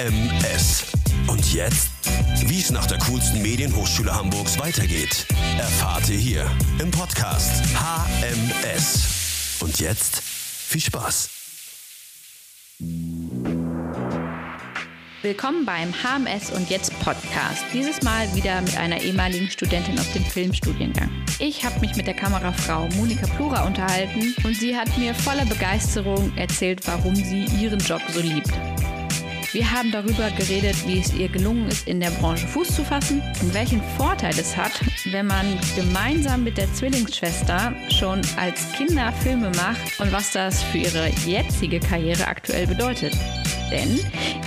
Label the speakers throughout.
Speaker 1: HMS. Und jetzt, wie es nach der coolsten Medienhochschule Hamburgs weitergeht, erfahrt ihr hier im Podcast HMS. Und jetzt viel Spaß.
Speaker 2: Willkommen beim HMS und Jetzt Podcast. Dieses Mal wieder mit einer ehemaligen Studentin aus dem Filmstudiengang. Ich habe mich mit der Kamerafrau Monika Plura unterhalten und sie hat mir voller Begeisterung erzählt, warum sie ihren Job so liebt. Wir haben darüber geredet, wie es ihr gelungen ist, in der Branche Fuß zu fassen und welchen Vorteil es hat, wenn man gemeinsam mit der Zwillingsschwester schon als Kinder Filme macht und was das für ihre jetzige Karriere aktuell bedeutet. Denn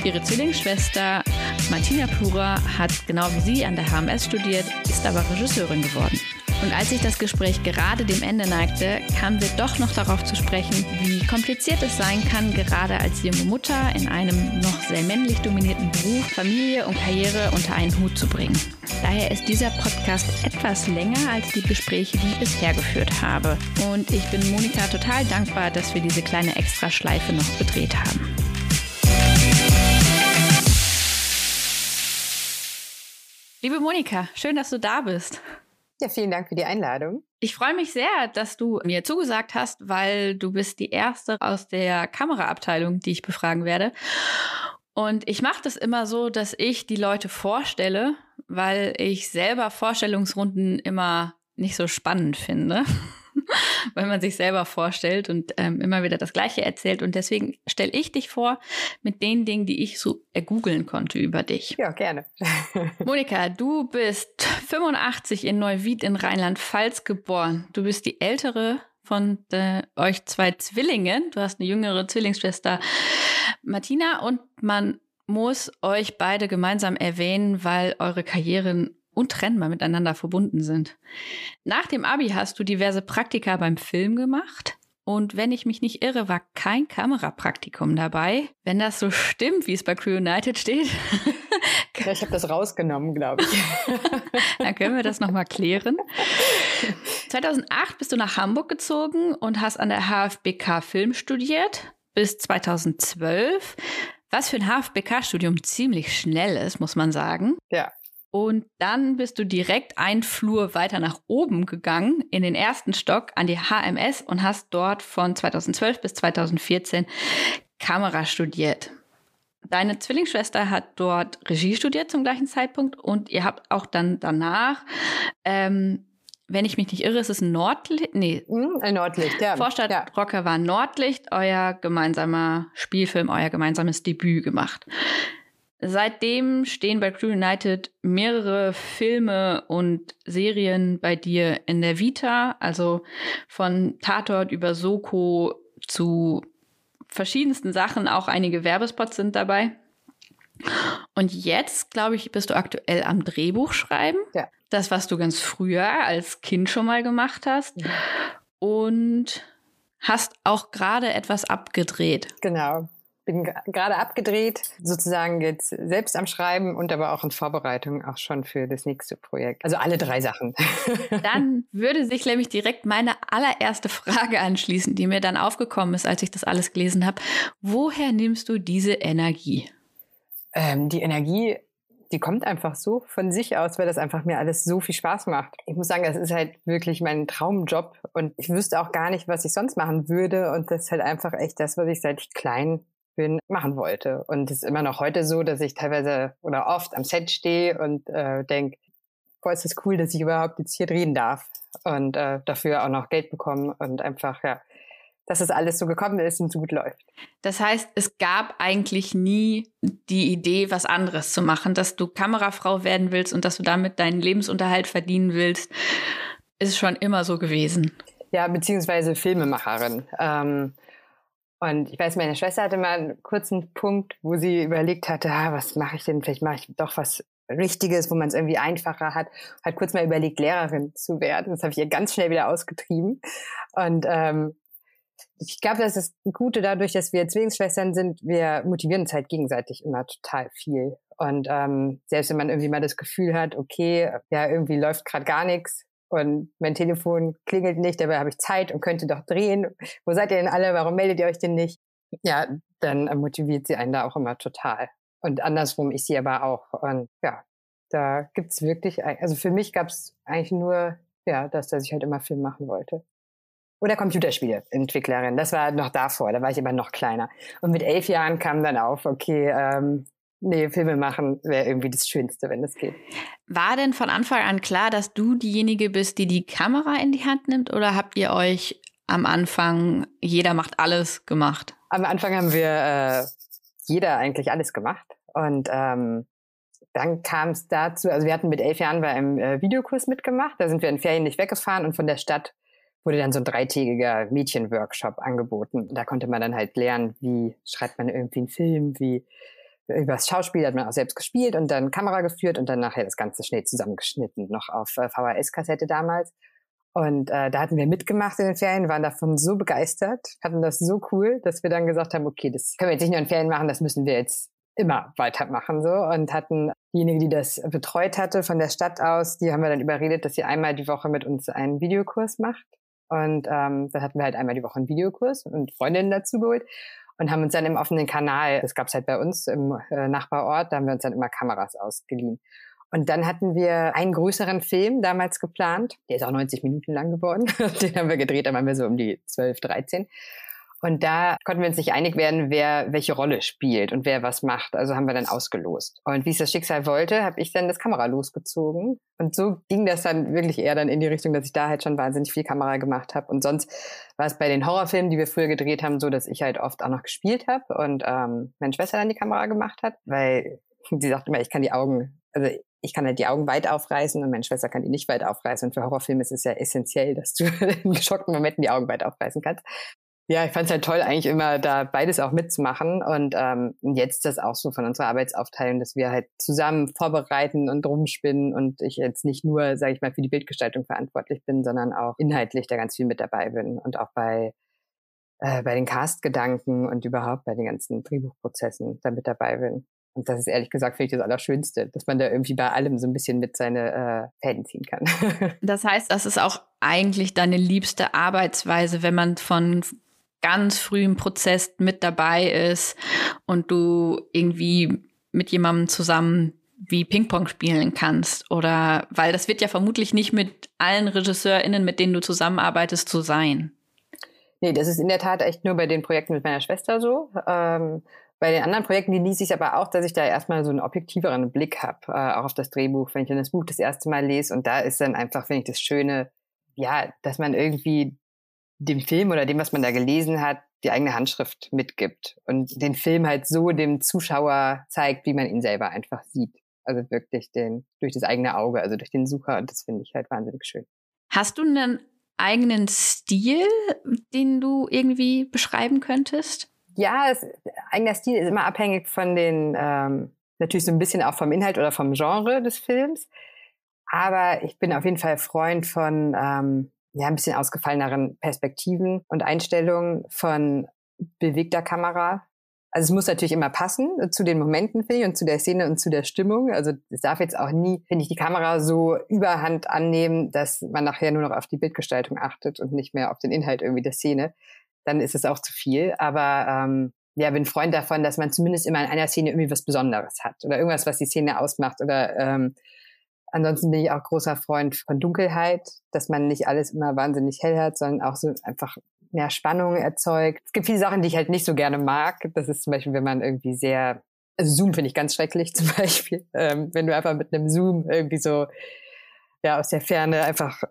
Speaker 2: ihre Zwillingsschwester Martina Plura hat genau wie sie an der HMS studiert, ist aber Regisseurin geworden. Und als sich das Gespräch gerade dem Ende neigte, kamen wir doch noch darauf zu sprechen, wie kompliziert es sein kann, gerade als junge Mutter in einem noch sehr männlich dominierten Beruf Familie und Karriere unter einen Hut zu bringen. Daher ist dieser Podcast etwas länger als die Gespräche, die ich bisher geführt habe. Und ich bin Monika total dankbar, dass wir diese kleine Extraschleife noch gedreht haben. Liebe Monika, schön, dass du da bist.
Speaker 3: Ja, vielen Dank für die Einladung.
Speaker 2: Ich freue mich sehr, dass du mir zugesagt hast, weil du bist die erste aus der Kameraabteilung, die ich befragen werde. Und ich mache das immer so, dass ich die Leute vorstelle, weil ich selber Vorstellungsrunden immer nicht so spannend finde. weil man sich selber vorstellt und ähm, immer wieder das Gleiche erzählt. Und deswegen stelle ich dich vor mit den Dingen, die ich so ergoogeln konnte über dich.
Speaker 3: Ja, gerne.
Speaker 2: Monika, du bist 85 in Neuwied in Rheinland-Pfalz geboren. Du bist die ältere von äh, euch zwei Zwillingen. Du hast eine jüngere Zwillingsschwester Martina und man muss euch beide gemeinsam erwähnen, weil eure Karrieren untrennbar miteinander verbunden sind. Nach dem Abi hast du diverse Praktika beim Film gemacht. Und wenn ich mich nicht irre, war kein Kamerapraktikum dabei. Wenn das so stimmt, wie es bei Crew United steht.
Speaker 3: ja, ich habe das rausgenommen, glaube ich.
Speaker 2: Dann können wir das nochmal klären. 2008 bist du nach Hamburg gezogen und hast an der HFBK Film studiert. Bis 2012. Was für ein HFBK-Studium ziemlich schnell ist, muss man sagen.
Speaker 3: Ja.
Speaker 2: Und dann bist du direkt ein Flur weiter nach oben gegangen, in den ersten Stock an die HMS und hast dort von 2012 bis 2014 Kamera studiert. Deine Zwillingsschwester hat dort Regie studiert zum gleichen Zeitpunkt und ihr habt auch dann danach, ähm, wenn ich mich nicht irre, ist es Nordlicht, nee,
Speaker 3: hm, ein Nordlicht, ja.
Speaker 2: Vorstadt ja. Rocker war Nordlicht, euer gemeinsamer Spielfilm, euer gemeinsames Debüt gemacht. Seitdem stehen bei Crew United mehrere Filme und Serien bei dir in der Vita, also von Tatort über Soko zu verschiedensten Sachen, auch einige Werbespots sind dabei. Und jetzt, glaube ich, bist du aktuell am Drehbuch schreiben.
Speaker 3: Ja.
Speaker 2: Das, was du ganz früher als Kind schon mal gemacht hast. Ja. Und hast auch gerade etwas abgedreht.
Speaker 3: Genau bin gerade abgedreht, sozusagen jetzt selbst am Schreiben und aber auch in Vorbereitung auch schon für das nächste Projekt. Also alle drei Sachen.
Speaker 2: Dann würde sich nämlich direkt meine allererste Frage anschließen, die mir dann aufgekommen ist, als ich das alles gelesen habe. Woher nimmst du diese Energie?
Speaker 3: Ähm, die Energie, die kommt einfach so von sich aus, weil das einfach mir alles so viel Spaß macht. Ich muss sagen, das ist halt wirklich mein Traumjob und ich wüsste auch gar nicht, was ich sonst machen würde und das ist halt einfach echt das, was ich seit ich klein bin, machen wollte. Und es ist immer noch heute so, dass ich teilweise oder oft am Set stehe und äh, denke, boah, ist das cool, dass ich überhaupt jetzt hier drehen darf und äh, dafür auch noch Geld bekommen und einfach, ja, dass es alles so gekommen ist und so gut läuft.
Speaker 2: Das heißt, es gab eigentlich nie die Idee, was anderes zu machen, dass du Kamerafrau werden willst und dass du damit deinen Lebensunterhalt verdienen willst, ist schon immer so gewesen.
Speaker 3: Ja, beziehungsweise Filmemacherin. Ähm, und ich weiß, meine Schwester hatte mal einen kurzen Punkt, wo sie überlegt hatte, ah, was mache ich denn? Vielleicht mache ich doch was Richtiges, wo man es irgendwie einfacher hat. Hat kurz mal überlegt, Lehrerin zu werden. Das habe ich ihr ganz schnell wieder ausgetrieben. Und ähm, ich glaube, das ist das Gute dadurch, dass wir Zwillingsschwestern sind, wir motivieren uns halt gegenseitig immer total viel. Und ähm, selbst wenn man irgendwie mal das Gefühl hat, okay, ja, irgendwie läuft gerade gar nichts, und mein Telefon klingelt nicht, dabei habe ich Zeit und könnte doch drehen. Wo seid ihr denn alle? Warum meldet ihr euch denn nicht? Ja, dann motiviert sie einen da auch immer total. Und andersrum, ich sie aber auch. Und ja, da gibt's wirklich, also für mich gab's eigentlich nur, ja, das, dass ich halt immer Film machen wollte. Oder Computerspiele-Entwicklerin. Das war noch davor, da war ich aber noch kleiner. Und mit elf Jahren kam dann auf, okay, ähm, nee, Filme machen wäre irgendwie das Schönste, wenn das geht.
Speaker 2: War denn von Anfang an klar, dass du diejenige bist, die die Kamera in die Hand nimmt? Oder habt ihr euch am Anfang, jeder macht alles gemacht?
Speaker 3: Am Anfang haben wir äh, jeder eigentlich alles gemacht. Und ähm, dann kam es dazu, also wir hatten mit elf Jahren bei einem äh, Videokurs mitgemacht. Da sind wir in Ferien nicht weggefahren und von der Stadt wurde dann so ein dreitägiger Mädchenworkshop angeboten. Da konnte man dann halt lernen, wie schreibt man irgendwie einen Film, wie über das Schauspiel hat man auch selbst gespielt und dann Kamera geführt und dann nachher das Ganze schnell zusammengeschnitten, noch auf äh, VHS-Kassette damals. Und äh, da hatten wir mitgemacht in den Ferien, waren davon so begeistert, hatten das so cool, dass wir dann gesagt haben, okay, das können wir jetzt nicht nur in Ferien machen, das müssen wir jetzt immer weitermachen so. Und hatten diejenige, die das betreut hatte von der Stadt aus, die haben wir dann überredet, dass sie einmal die Woche mit uns einen Videokurs macht. Und ähm, dann hatten wir halt einmal die Woche einen Videokurs und Freundinnen dazu geholt und haben uns dann im offenen Kanal, das gab's halt bei uns im äh, Nachbarort, da haben wir uns dann immer Kameras ausgeliehen. Und dann hatten wir einen größeren Film damals geplant. Der ist auch 90 Minuten lang geworden. Den haben wir gedreht, da waren wir so um die 12, 13. Und da konnten wir uns nicht einig werden, wer welche Rolle spielt und wer was macht. Also haben wir dann ausgelost. Und wie es das Schicksal wollte, habe ich dann das Kamera losgezogen. Und so ging das dann wirklich eher dann in die Richtung, dass ich da halt schon wahnsinnig viel Kamera gemacht habe. Und sonst war es bei den Horrorfilmen, die wir früher gedreht haben, so, dass ich halt oft auch noch gespielt habe und ähm, meine Schwester dann die Kamera gemacht hat, weil sie sagt immer, ich kann die Augen, also ich kann halt die Augen weit aufreißen und meine Schwester kann die nicht weit aufreißen. Und für Horrorfilme ist es ja essentiell, dass du in geschockten Momenten die Augen weit aufreißen kannst. Ja, ich fand es halt toll, eigentlich immer da beides auch mitzumachen. Und ähm, jetzt ist das auch so von unserer Arbeitsaufteilung, dass wir halt zusammen vorbereiten und rumspinnen und ich jetzt nicht nur, sage ich mal, für die Bildgestaltung verantwortlich bin, sondern auch inhaltlich da ganz viel mit dabei bin und auch bei äh, bei den Cast-Gedanken und überhaupt bei den ganzen Drehbuchprozessen da mit dabei bin. Und das ist ehrlich gesagt, finde ich das Allerschönste, dass man da irgendwie bei allem so ein bisschen mit seine äh, Fäden ziehen kann.
Speaker 2: das heißt, das ist auch eigentlich deine liebste Arbeitsweise, wenn man von ganz frühen Prozess mit dabei ist und du irgendwie mit jemandem zusammen wie Ping-Pong spielen kannst. Oder weil das wird ja vermutlich nicht mit allen RegisseurInnen, mit denen du zusammenarbeitest, so sein.
Speaker 3: Nee, das ist in der Tat echt nur bei den Projekten mit meiner Schwester so. Ähm, bei den anderen Projekten genieße ich aber auch, dass ich da erstmal so einen objektiveren Blick habe, äh, auch auf das Drehbuch, wenn ich dann das Buch das erste Mal lese. Und da ist dann einfach, finde ich, das Schöne, ja, dass man irgendwie dem Film oder dem, was man da gelesen hat, die eigene Handschrift mitgibt und den Film halt so dem Zuschauer zeigt, wie man ihn selber einfach sieht. Also wirklich den, durch das eigene Auge, also durch den Sucher und das finde ich halt wahnsinnig schön.
Speaker 2: Hast du einen eigenen Stil, den du irgendwie beschreiben könntest?
Speaker 3: Ja, es, eigener Stil ist immer abhängig von den, ähm, natürlich so ein bisschen auch vom Inhalt oder vom Genre des Films. Aber ich bin auf jeden Fall Freund von ähm, ja, ein bisschen ausgefalleneren Perspektiven und Einstellungen von bewegter Kamera. Also es muss natürlich immer passen zu den Momenten, finde ich, und zu der Szene und zu der Stimmung. Also es darf jetzt auch nie, finde ich, die Kamera so überhand annehmen, dass man nachher nur noch auf die Bildgestaltung achtet und nicht mehr auf den Inhalt irgendwie der Szene. Dann ist es auch zu viel. Aber ähm, ja, bin Freund davon, dass man zumindest immer in einer Szene irgendwie was Besonderes hat oder irgendwas, was die Szene ausmacht oder ähm, Ansonsten bin ich auch großer Freund von Dunkelheit, dass man nicht alles immer wahnsinnig hell hat, sondern auch so einfach mehr Spannung erzeugt. Es gibt viele Sachen, die ich halt nicht so gerne mag. Das ist zum Beispiel, wenn man irgendwie sehr, also Zoom finde ich ganz schrecklich zum Beispiel. Ähm, wenn du einfach mit einem Zoom irgendwie so, ja, aus der Ferne einfach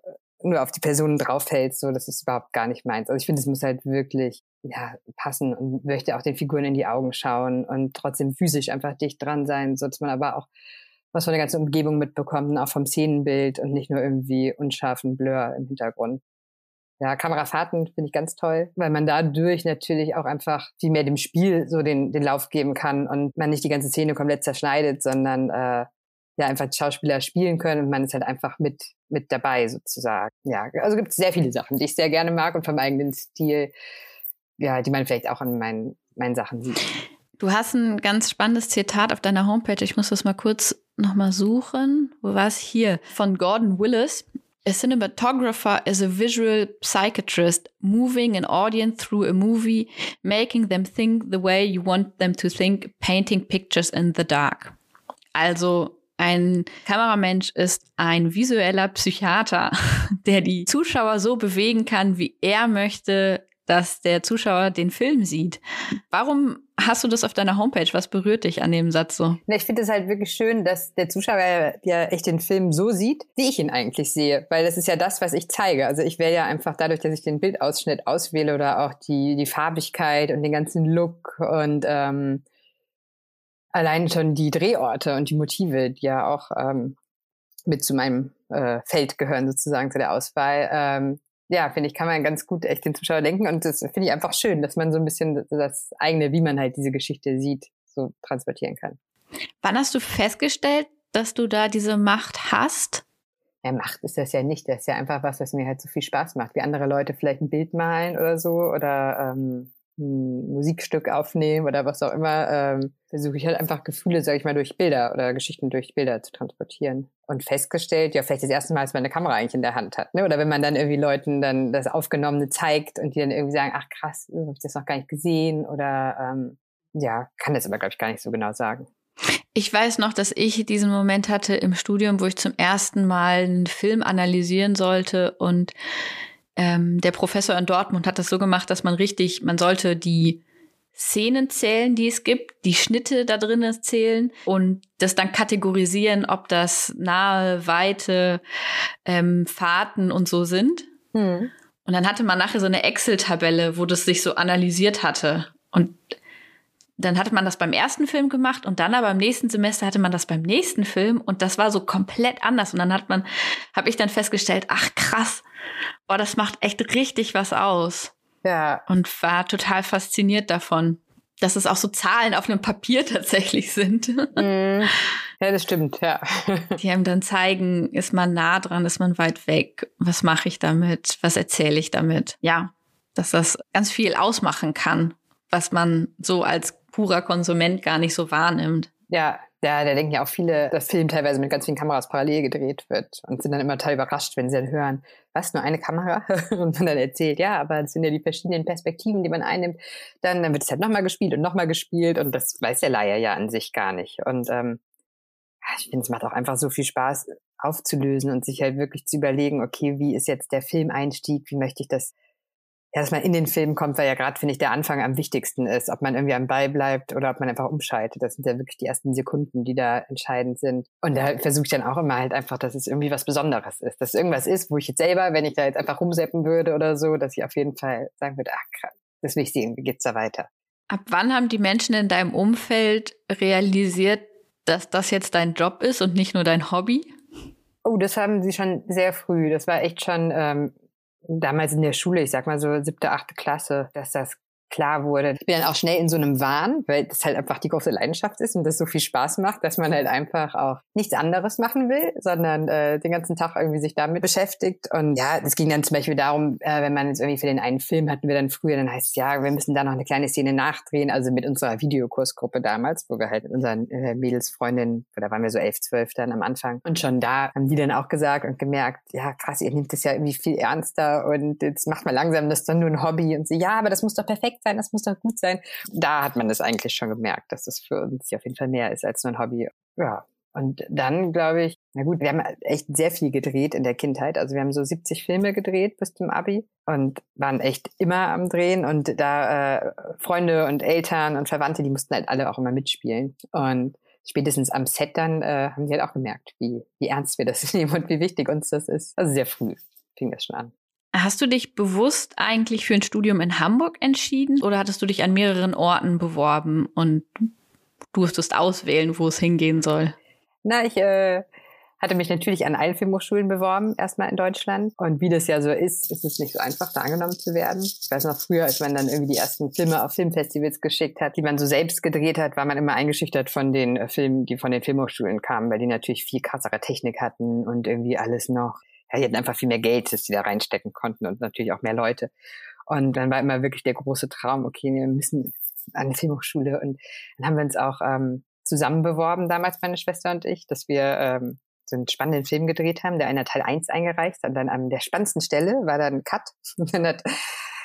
Speaker 3: nur auf die Personen draufhältst, so, das ist überhaupt gar nicht meins. Also ich finde, es muss halt wirklich, ja, passen und möchte auch den Figuren in die Augen schauen und trotzdem physisch einfach dicht dran sein, so dass man aber auch was von der ganzen Umgebung mitbekommt und auch vom Szenenbild und nicht nur irgendwie unscharfen Blur im Hintergrund. Ja, Kamerafahrten finde ich ganz toll, weil man dadurch natürlich auch einfach viel mehr dem Spiel so den, den Lauf geben kann und man nicht die ganze Szene komplett zerschneidet, sondern äh, ja einfach Schauspieler spielen können und man ist halt einfach mit mit dabei sozusagen. Ja, also gibt es sehr viele Sachen, die ich sehr gerne mag und vom eigenen Stil, ja, die man vielleicht auch an meinen meinen Sachen sieht.
Speaker 2: Du hast ein ganz spannendes Zitat auf deiner Homepage. Ich muss das mal kurz nochmal suchen. Wo war es hier? Von Gordon Willis. A cinematographer is a visual psychiatrist moving an audience through a movie, making them think the way you want them to think, painting pictures in the dark. Also ein Kameramensch ist ein visueller Psychiater, der die Zuschauer so bewegen kann, wie er möchte, dass der Zuschauer den Film sieht. Warum hast du das auf deiner Homepage? Was berührt dich an dem Satz so?
Speaker 3: Ich finde es halt wirklich schön, dass der Zuschauer ja echt den Film so sieht, wie ich ihn eigentlich sehe. Weil das ist ja das, was ich zeige. Also ich wäre ja einfach dadurch, dass ich den Bildausschnitt auswähle oder auch die, die Farbigkeit und den ganzen Look und ähm, allein schon die Drehorte und die Motive, die ja auch ähm, mit zu meinem äh, Feld gehören, sozusagen zu der Auswahl, ähm, ja, finde ich, kann man ganz gut echt den Zuschauer denken. Und das finde ich einfach schön, dass man so ein bisschen das eigene, wie man halt diese Geschichte sieht, so transportieren kann.
Speaker 2: Wann hast du festgestellt, dass du da diese Macht hast?
Speaker 3: Ja, Macht ist das ja nicht. Das ist ja einfach was, was mir halt so viel Spaß macht. Wie andere Leute vielleicht ein Bild malen oder so oder ähm, ein Musikstück aufnehmen oder was auch immer, ähm, versuche ich halt einfach Gefühle, sage ich mal, durch Bilder oder Geschichten durch Bilder zu transportieren. Und festgestellt, ja, vielleicht das erste Mal, als man eine Kamera eigentlich in der Hand hat. Ne? Oder wenn man dann irgendwie Leuten dann das Aufgenommene zeigt und die dann irgendwie sagen, ach krass, habe ich das noch gar nicht gesehen oder ähm, ja, kann das aber, glaube ich, gar nicht so genau sagen.
Speaker 2: Ich weiß noch, dass ich diesen Moment hatte im Studium, wo ich zum ersten Mal einen Film analysieren sollte und ähm, der Professor in Dortmund hat das so gemacht, dass man richtig, man sollte die Szenen zählen, die es gibt, die Schnitte da drin zählen und das dann kategorisieren, ob das nahe, weite ähm, Fahrten und so sind. Hm. Und dann hatte man nachher so eine Excel-Tabelle, wo das sich so analysiert hatte. Und dann hatte man das beim ersten Film gemacht und dann aber im nächsten Semester hatte man das beim nächsten Film und das war so komplett anders. Und dann hat man, habe ich dann festgestellt, ach krass, oh, das macht echt richtig was aus.
Speaker 3: Ja.
Speaker 2: Und war total fasziniert davon, dass es auch so Zahlen auf einem Papier tatsächlich sind.
Speaker 3: Mm. Ja, das stimmt, ja.
Speaker 2: Die einem dann zeigen, ist man nah dran, ist man weit weg, was mache ich damit, was erzähle ich damit. Ja, dass das ganz viel ausmachen kann, was man so als purer Konsument gar nicht so wahrnimmt.
Speaker 3: Ja, ja, da denken ja auch viele, dass Film teilweise mit ganz vielen Kameras parallel gedreht wird und sind dann immer total überrascht, wenn sie dann hören, was, nur eine Kamera? und man dann erzählt, ja, aber das sind ja die verschiedenen Perspektiven, die man einnimmt. Dann, dann wird es halt nochmal gespielt und nochmal gespielt und das weiß der Laie ja an sich gar nicht. Und ähm, ich finde, es macht auch einfach so viel Spaß aufzulösen und sich halt wirklich zu überlegen, okay, wie ist jetzt der Filmeinstieg, wie möchte ich das man in den Film kommt, weil ja gerade, finde ich, der Anfang am wichtigsten ist, ob man irgendwie am Ball bleibt oder ob man einfach umschaltet. Das sind ja wirklich die ersten Sekunden, die da entscheidend sind. Und da versuche ich dann auch immer halt einfach, dass es irgendwie was Besonderes ist. Dass es irgendwas ist, wo ich jetzt selber, wenn ich da jetzt einfach rumseppen würde oder so, dass ich auf jeden Fall sagen würde, ach krass, das will ich sehen, wie geht's da weiter.
Speaker 2: Ab wann haben die Menschen in deinem Umfeld realisiert, dass das jetzt dein Job ist und nicht nur dein Hobby?
Speaker 3: Oh, das haben sie schon sehr früh. Das war echt schon ähm, damals in der Schule, ich sag mal so siebte, achte Klasse, dass das klar wurde. Ich bin dann auch schnell in so einem Wahn, weil das halt einfach die große Leidenschaft ist und das so viel Spaß macht, dass man halt einfach auch nichts anderes machen will, sondern äh, den ganzen Tag irgendwie sich damit beschäftigt. Und ja, es ging dann zum Beispiel darum, äh, wenn man jetzt irgendwie für den einen Film hatten wir dann früher, dann heißt es ja, wir müssen da noch eine kleine Szene nachdrehen, also mit unserer Videokursgruppe damals, wo wir halt mit unseren äh, Mädelsfreundinnen, da waren wir so elf, zwölf dann am Anfang. Und schon da haben die dann auch gesagt und gemerkt, ja krass, ihr nehmt das ja irgendwie viel ernster und jetzt macht mal langsam das dann nur ein Hobby und so, ja, aber das muss doch perfekt sein, das muss doch gut sein. Da hat man das eigentlich schon gemerkt, dass das für uns auf jeden Fall mehr ist als nur ein Hobby. Ja. Und dann glaube ich, na gut, wir haben echt sehr viel gedreht in der Kindheit. Also wir haben so 70 Filme gedreht bis zum Abi und waren echt immer am Drehen. Und da äh, Freunde und Eltern und Verwandte, die mussten halt alle auch immer mitspielen. Und spätestens am Set dann äh, haben die halt auch gemerkt, wie, wie ernst wir das nehmen und wie wichtig uns das ist. Also sehr früh fing das schon an.
Speaker 2: Hast du dich bewusst eigentlich für ein Studium in Hamburg entschieden oder hattest du dich an mehreren Orten beworben und durftest auswählen, wo es hingehen soll?
Speaker 3: Na, ich äh, hatte mich natürlich an allen Filmhochschulen beworben, erstmal in Deutschland. Und wie das ja so ist, ist es nicht so einfach, da angenommen zu werden. Ich weiß noch früher, als man dann irgendwie die ersten Filme auf Filmfestivals geschickt hat, die man so selbst gedreht hat, war man immer eingeschüchtert von den äh, Filmen, die von den Filmhochschulen kamen, weil die natürlich viel krassere Technik hatten und irgendwie alles noch ja, die hatten einfach viel mehr Geld, das die da reinstecken konnten und natürlich auch mehr Leute. Und dann war immer wirklich der große Traum, okay, wir müssen an die Filmhochschule. Und dann haben wir uns auch ähm, zusammen beworben, damals meine Schwester und ich, dass wir ähm, so einen spannenden Film gedreht haben. Der eine Teil 1 eingereicht und dann an der spannendsten Stelle war dann Cut. Und dann hat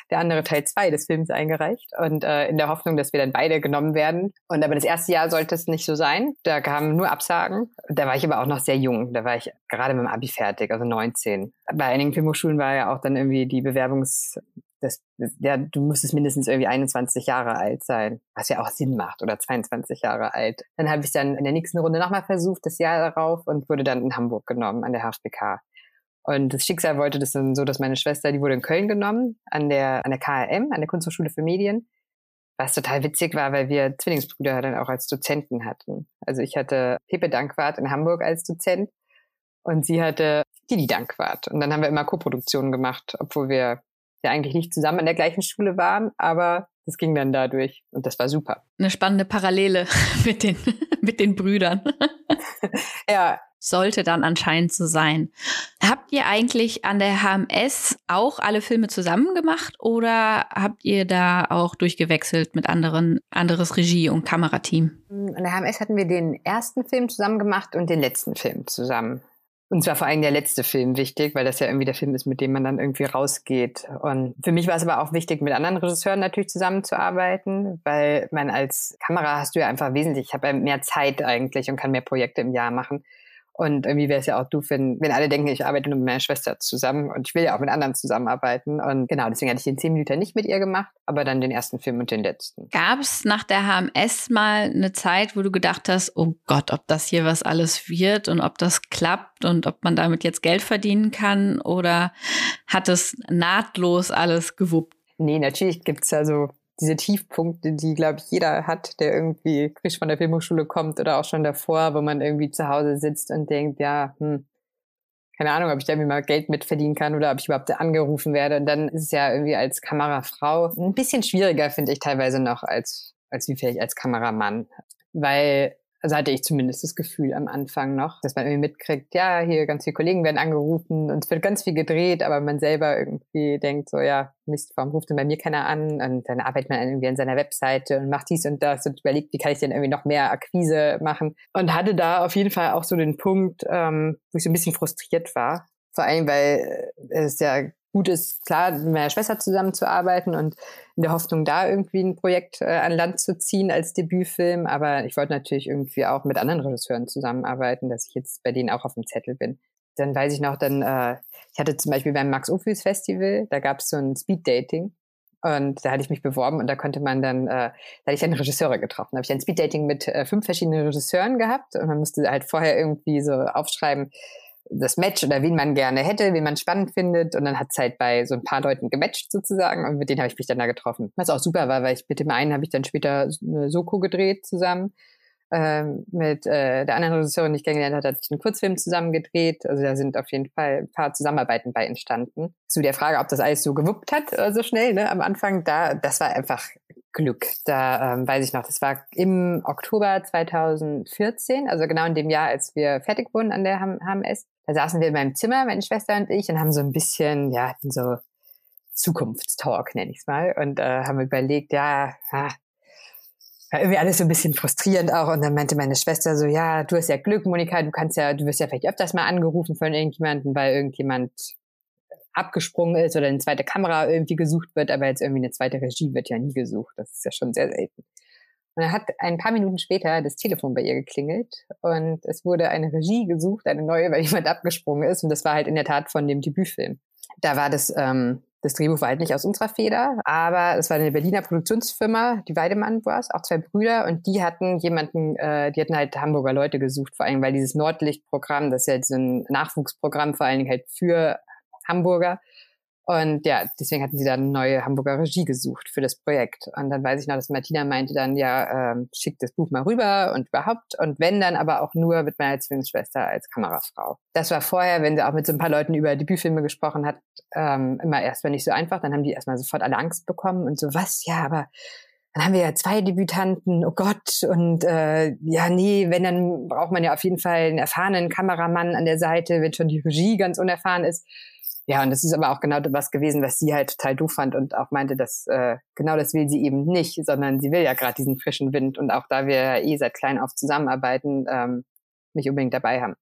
Speaker 3: der andere Teil 2 des Films eingereicht und äh, in der Hoffnung, dass wir dann beide genommen werden. Und aber das erste Jahr sollte es nicht so sein. Da kamen nur Absagen. Da war ich aber auch noch sehr jung. Da war ich gerade mit dem Abi fertig, also 19. Bei einigen Filmhochschulen war ja auch dann irgendwie die Bewerbungs das, ja, du musstest mindestens irgendwie 21 Jahre alt sein, was ja auch Sinn macht, oder 22 Jahre alt. Dann habe ich dann in der nächsten Runde nochmal versucht, das Jahr darauf, und wurde dann in Hamburg genommen, an der HFBK. Und das Schicksal wollte das dann so, dass meine Schwester, die wurde in Köln genommen, an der, an der KRM, an der Kunsthochschule für Medien. Was total witzig war, weil wir Zwillingsbrüder dann auch als Dozenten hatten. Also ich hatte Pepe Dankwart in Hamburg als Dozent und sie hatte Didi Dankwart. Und dann haben wir immer Koproduktionen gemacht, obwohl wir ja eigentlich nicht zusammen an der gleichen Schule waren, aber das ging dann dadurch und das war super.
Speaker 2: Eine spannende Parallele mit den, mit den Brüdern.
Speaker 3: ja.
Speaker 2: Sollte dann anscheinend so sein. Habt ihr eigentlich an der HMS auch alle Filme zusammen gemacht oder habt ihr da auch durchgewechselt mit anderen, anderes Regie- und Kamerateam?
Speaker 3: An der HMS hatten wir den ersten Film zusammen gemacht und den letzten Film zusammen. Und zwar vor allem der letzte Film wichtig, weil das ja irgendwie der Film ist, mit dem man dann irgendwie rausgeht. Und für mich war es aber auch wichtig, mit anderen Regisseuren natürlich zusammenzuarbeiten, weil man als Kamera hast du ja einfach wesentlich, ich habe ja mehr Zeit eigentlich und kann mehr Projekte im Jahr machen. Und irgendwie wäre es ja auch doof, wenn, wenn alle denken, ich arbeite nur mit meiner Schwester zusammen und ich will ja auch mit anderen zusammenarbeiten. Und genau, deswegen hatte ich den zehn Minuten nicht mit ihr gemacht, aber dann den ersten Film und den letzten.
Speaker 2: Gab es nach der HMS mal eine Zeit, wo du gedacht hast, oh Gott, ob das hier was alles wird und ob das klappt und ob man damit jetzt Geld verdienen kann? Oder hat es nahtlos alles gewuppt?
Speaker 3: Nee, natürlich gibt's ja so diese Tiefpunkte, die, glaube ich, jeder hat, der irgendwie frisch von der Filmhochschule kommt oder auch schon davor, wo man irgendwie zu Hause sitzt und denkt, ja, hm, keine Ahnung, ob ich da irgendwie mal Geld mitverdienen kann oder ob ich überhaupt angerufen werde. Und dann ist es ja irgendwie als Kamerafrau ein bisschen schwieriger, finde ich teilweise noch, als, als wie vielleicht als Kameramann. Weil also hatte ich zumindest das Gefühl am Anfang noch, dass man irgendwie mitkriegt, ja, hier ganz viele Kollegen werden angerufen und es wird ganz viel gedreht, aber man selber irgendwie denkt so, ja, Mist, warum ruft denn bei mir keiner an? Und dann arbeitet man irgendwie an seiner Webseite und macht dies und das und überlegt, wie kann ich denn irgendwie noch mehr Akquise machen? Und hatte da auf jeden Fall auch so den Punkt, ähm, wo ich so ein bisschen frustriert war. Vor allem, weil es ja gut ist, klar, mit meiner Schwester zusammenzuarbeiten und in der Hoffnung, da irgendwie ein Projekt äh, an Land zu ziehen als Debütfilm. Aber ich wollte natürlich irgendwie auch mit anderen Regisseuren zusammenarbeiten, dass ich jetzt bei denen auch auf dem Zettel bin. Dann weiß ich noch, dann, äh, ich hatte zum Beispiel beim Max Ophüls Festival, da gab es so ein Speed-Dating. Und da hatte ich mich beworben und da konnte man dann, äh, da hatte ich dann Regisseure getroffen. Da habe ich ein Speed-Dating mit äh, fünf verschiedenen Regisseuren gehabt und man musste halt vorher irgendwie so aufschreiben, das Match oder wen man gerne hätte, wen man spannend findet. Und dann hat es halt bei so ein paar Leuten gematcht sozusagen und mit denen habe ich mich dann da getroffen. Was auch super war, weil ich mit dem einen habe ich dann später eine Soko gedreht zusammen. Ähm, mit äh, der anderen Regisseurin, die ich kennengelernt hatte ich einen Kurzfilm zusammen gedreht. Also da sind auf jeden Fall ein paar Zusammenarbeiten bei entstanden. Zu der Frage, ob das alles so gewuppt hat, äh, so schnell, ne, am Anfang, da, das war einfach Glück. Da ähm, weiß ich noch, das war im Oktober 2014, also genau in dem Jahr, als wir fertig wurden an der HMS. Da saßen wir in meinem Zimmer, meine Schwester und ich, und haben so ein bisschen, ja, so Zukunftstalk, nenne ich es mal, und äh, haben überlegt, ja, ah, war irgendwie alles so ein bisschen frustrierend auch. Und dann meinte meine Schwester so, ja, du hast ja Glück, Monika, du kannst ja, du wirst ja vielleicht öfters mal angerufen von irgendjemandem, weil irgendjemand abgesprungen ist oder eine zweite Kamera irgendwie gesucht wird, aber jetzt irgendwie eine zweite Regie wird ja nie gesucht. Das ist ja schon sehr selten. Und dann hat ein paar Minuten später das Telefon bei ihr geklingelt und es wurde eine Regie gesucht, eine neue, weil jemand abgesprungen ist. Und das war halt in der Tat von dem Debütfilm. Da war das, ähm, das Drehbuch war halt nicht aus unserer Feder, aber es war eine Berliner Produktionsfirma, die Weidemann war es, auch zwei Brüder und die hatten jemanden, äh, die hatten halt Hamburger Leute gesucht, vor allem weil dieses Nordlichtprogramm, das ist ja halt so ein Nachwuchsprogramm, vor allen Dingen halt für Hamburger, und ja, deswegen hatten sie dann neue Hamburger Regie gesucht für das Projekt. Und dann weiß ich noch, dass Martina meinte dann, ja, ähm, schickt das Buch mal rüber und überhaupt. Und wenn dann aber auch nur mit meiner Zwillingsschwester als Kamerafrau. Das war vorher, wenn sie auch mit so ein paar Leuten über Debütfilme gesprochen hat, ähm, immer erstmal nicht so einfach. Dann haben die erstmal sofort alle Angst bekommen und so, was, ja, aber dann haben wir ja zwei Debütanten, oh Gott, und äh, ja, nee, wenn, dann braucht man ja auf jeden Fall einen erfahrenen Kameramann an der Seite, wenn schon die Regie ganz unerfahren ist. Ja, und das ist aber auch genau was gewesen, was sie halt total doof fand und auch meinte, dass äh, genau das will sie eben nicht, sondern sie will ja gerade diesen frischen Wind und auch da wir eh seit klein auf zusammenarbeiten, ähm, mich unbedingt dabei haben.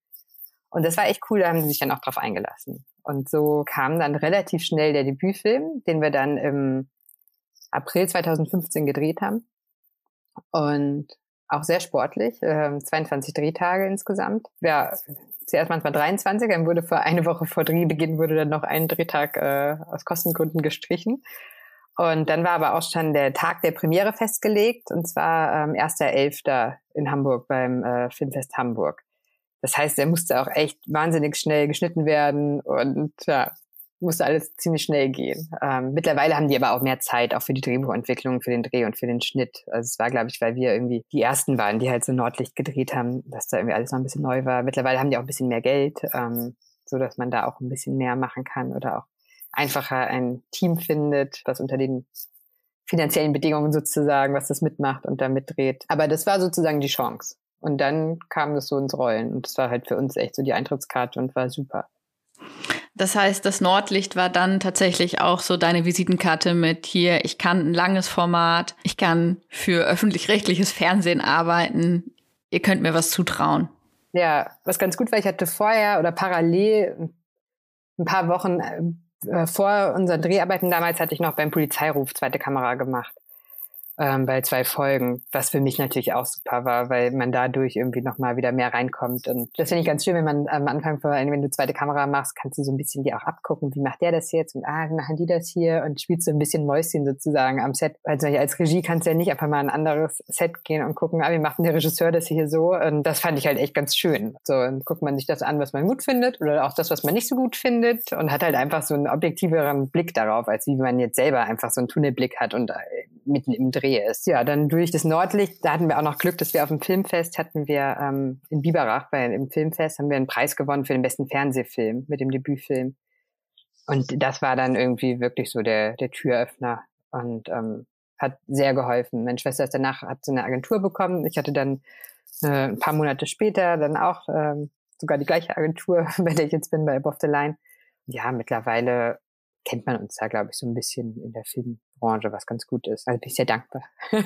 Speaker 3: Und das war echt cool, da haben sie sich dann auch drauf eingelassen. Und so kam dann relativ schnell der Debütfilm, den wir dann im April 2015 gedreht haben. Und auch sehr sportlich, äh, 22 Drehtage insgesamt. Ja, zuerst manchmal 23, dann wurde für eine Woche vor Drehbeginn wurde dann noch ein Drehtag äh, aus Kostengründen gestrichen. Und dann war aber auch schon der Tag der Premiere festgelegt, und zwar ähm, 1.11. in Hamburg beim äh, Filmfest Hamburg. Das heißt, er musste auch echt wahnsinnig schnell geschnitten werden und ja, musste alles ziemlich schnell gehen. Ähm, mittlerweile haben die aber auch mehr Zeit, auch für die Drehbuchentwicklung, für den Dreh und für den Schnitt. Also es war, glaube ich, weil wir irgendwie die ersten waren, die halt so Nordlicht gedreht haben, dass da irgendwie alles noch ein bisschen neu war. Mittlerweile haben die auch ein bisschen mehr Geld, ähm, so dass man da auch ein bisschen mehr machen kann oder auch einfacher ein Team findet, was unter den finanziellen Bedingungen sozusagen, was das mitmacht und da mitdreht. Aber das war sozusagen die Chance. Und dann kam das so ins Rollen. Und das war halt für uns echt so die Eintrittskarte und war super.
Speaker 2: Das heißt, das Nordlicht war dann tatsächlich auch so deine Visitenkarte mit hier, ich kann ein langes Format, ich kann für öffentlich-rechtliches Fernsehen arbeiten, ihr könnt mir was zutrauen.
Speaker 3: Ja, was ganz gut war, ich hatte vorher oder parallel ein paar Wochen äh, vor unseren Dreharbeiten damals hatte ich noch beim Polizeiruf zweite Kamera gemacht ähm, bei zwei Folgen, was für mich natürlich auch super war, weil man dadurch irgendwie nochmal wieder mehr reinkommt. Und das finde ich ganz schön, wenn man am Anfang, wenn du zweite Kamera machst, kannst du so ein bisschen dir auch abgucken, wie macht der das jetzt und ah, machen die das hier und spielst so ein bisschen Mäuschen sozusagen am Set. Also als Regie kannst du ja nicht einfach mal ein anderes Set gehen und gucken, ah, wie macht denn der Regisseur das hier so? Und das fand ich halt echt ganz schön. So, dann guckt man sich das an, was man gut findet oder auch das, was man nicht so gut findet und hat halt einfach so einen objektiveren Blick darauf, als wie man jetzt selber einfach so einen Tunnelblick hat und äh, mitten im Dreh Dreh ist. Ja, dann durch das Nordlicht, da hatten wir auch noch Glück, dass wir auf dem Filmfest hatten wir ähm, in Biberach, bei im Filmfest haben wir einen Preis gewonnen für den besten Fernsehfilm mit dem Debütfilm. Und das war dann irgendwie wirklich so der, der Türöffner und ähm, hat sehr geholfen. Meine Schwester ist danach, hat so eine Agentur bekommen. Ich hatte dann äh, ein paar Monate später dann auch ähm, sogar die gleiche Agentur, bei der ich jetzt bin, bei Above the Line. Ja, mittlerweile kennt man uns da, glaube ich, so ein bisschen in der Filmbranche, was ganz gut ist. Also bin ich sehr dankbar.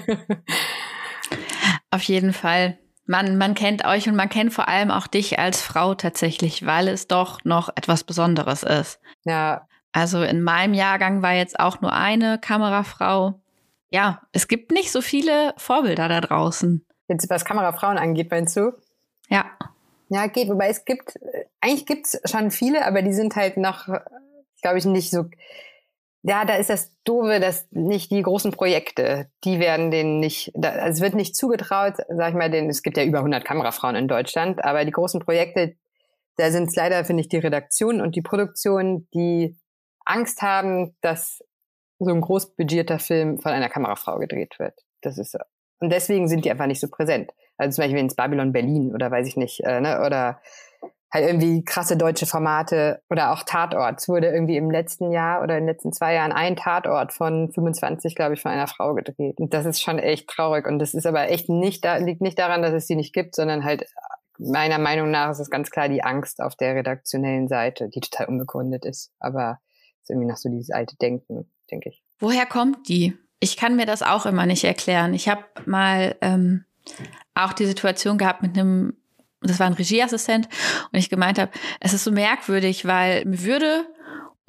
Speaker 2: Auf jeden Fall. Man, man kennt euch und man kennt vor allem auch dich als Frau tatsächlich, weil es doch noch etwas Besonderes ist.
Speaker 3: Ja.
Speaker 2: Also in meinem Jahrgang war jetzt auch nur eine Kamerafrau. Ja, es gibt nicht so viele Vorbilder da draußen.
Speaker 3: Jetzt, was Kamerafrauen angeht, meinst du?
Speaker 2: Ja.
Speaker 3: Ja, geht. Wobei es gibt, eigentlich gibt es schon viele, aber die sind halt noch glaube ich, nicht so. Ja, da ist das Doofe, dass nicht die großen Projekte, die werden denen nicht, da, also es wird nicht zugetraut, sag ich mal, denn es gibt ja über 100 Kamerafrauen in Deutschland, aber die großen Projekte, da sind es leider, finde ich, die Redaktion und die Produktion, die Angst haben, dass so ein großbudgetierter Film von einer Kamerafrau gedreht wird. Das ist so. Und deswegen sind die einfach nicht so präsent. Also zum Beispiel ins Babylon Berlin oder weiß ich nicht, äh, ne, oder halt irgendwie krasse deutsche Formate oder auch Tatort. Es wurde irgendwie im letzten Jahr oder in den letzten zwei Jahren ein Tatort von 25, glaube ich, von einer Frau gedreht. Und das ist schon echt traurig. Und das ist aber echt nicht da, liegt nicht daran, dass es sie nicht gibt, sondern halt meiner Meinung nach ist es ganz klar die Angst auf der redaktionellen Seite, die total unbegründet ist. Aber ist irgendwie noch so dieses alte Denken, denke ich.
Speaker 2: Woher kommt die? Ich kann mir das auch immer nicht erklären. Ich habe mal ähm, auch die Situation gehabt mit einem das war ein Regieassistent und ich gemeint habe, es ist so merkwürdig, weil mir würde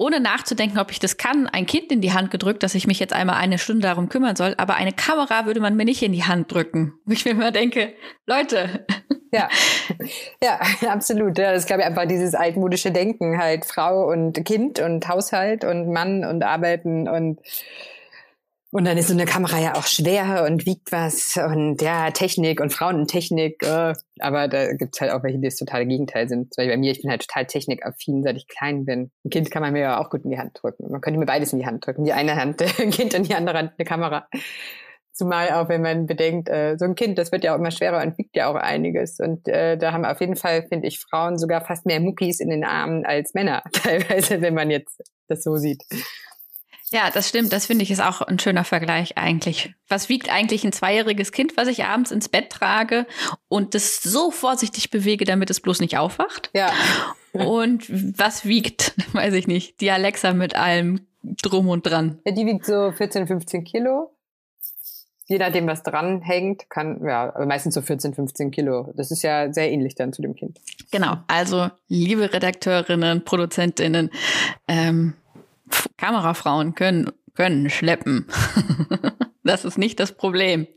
Speaker 2: ohne nachzudenken, ob ich das kann, ein Kind in die Hand gedrückt, dass ich mich jetzt einmal eine Stunde darum kümmern soll, aber eine Kamera würde man mir nicht in die Hand drücken. Wo ich mir immer denke, Leute.
Speaker 3: Ja, ja, absolut. Ja, das glaube ich, einfach dieses altmodische Denken, halt Frau und Kind und Haushalt und Mann und Arbeiten und und dann ist so eine Kamera ja auch schwer und wiegt was und ja, Technik und Frauentechnik. Äh, aber da gibt's halt auch welche, die das totale Gegenteil sind. Zum Beispiel bei mir, ich bin halt total technikaffin, seit ich klein bin. Ein Kind kann man mir ja auch gut in die Hand drücken. Man könnte mir beides in die Hand drücken. Die eine Hand ein Kind und die andere Hand eine Kamera. Zumal auch, wenn man bedenkt, äh, so ein Kind, das wird ja auch immer schwerer und wiegt ja auch einiges. Und äh, da haben auf jeden Fall, finde ich, Frauen sogar fast mehr Muckis in den Armen als Männer, teilweise, wenn man jetzt das so sieht.
Speaker 2: Ja, das stimmt. Das finde ich ist auch ein schöner Vergleich eigentlich. Was wiegt eigentlich ein zweijähriges Kind, was ich abends ins Bett trage und das so vorsichtig bewege, damit es bloß nicht aufwacht?
Speaker 3: Ja.
Speaker 2: Und was wiegt, weiß ich nicht, die Alexa mit allem drum und dran?
Speaker 3: Ja, die wiegt so 14, 15 Kilo. je nachdem, was dran hängt, kann, ja, meistens so 14, 15 Kilo. Das ist ja sehr ähnlich dann zu dem Kind.
Speaker 2: Genau. Also, liebe Redakteurinnen, Produzentinnen, ähm, Kamerafrauen können, können schleppen. das ist nicht das Problem.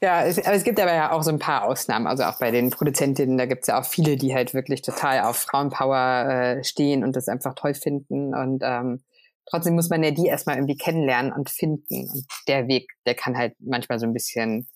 Speaker 3: Ja, es, aber es gibt aber ja auch so ein paar Ausnahmen. Also auch bei den Produzentinnen, da gibt es ja auch viele, die halt wirklich total auf Frauenpower äh, stehen und das einfach toll finden. Und ähm, trotzdem muss man ja die erstmal irgendwie kennenlernen und finden. Und der Weg, der kann halt manchmal so ein bisschen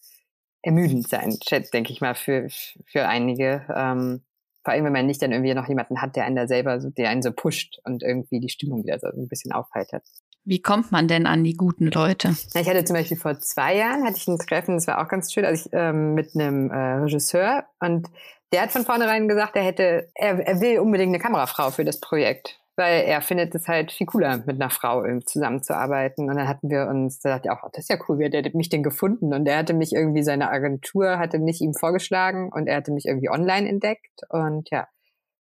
Speaker 3: ermüdend sein, denke ich mal, für, für einige. Ähm, vor allem, wenn man nicht dann irgendwie noch jemanden hat, der einen da selber so, der einen so pusht und irgendwie die Stimmung wieder so ein bisschen aufheitert.
Speaker 2: Wie kommt man denn an die guten Leute?
Speaker 3: Ich hatte zum Beispiel vor zwei Jahren hatte ich ein Treffen, das war auch ganz schön, also ich, ähm, mit einem äh, Regisseur und der hat von vornherein gesagt, er hätte, er, er will unbedingt eine Kamerafrau für das Projekt, weil er findet es halt viel cooler, mit einer Frau zusammenzuarbeiten. Und dann hatten wir uns, da dachte ich auch, oh, das ist ja cool, wie hat der mich denn gefunden? Und er hatte mich irgendwie, seine Agentur hatte mich ihm vorgeschlagen und er hatte mich irgendwie online entdeckt und ja,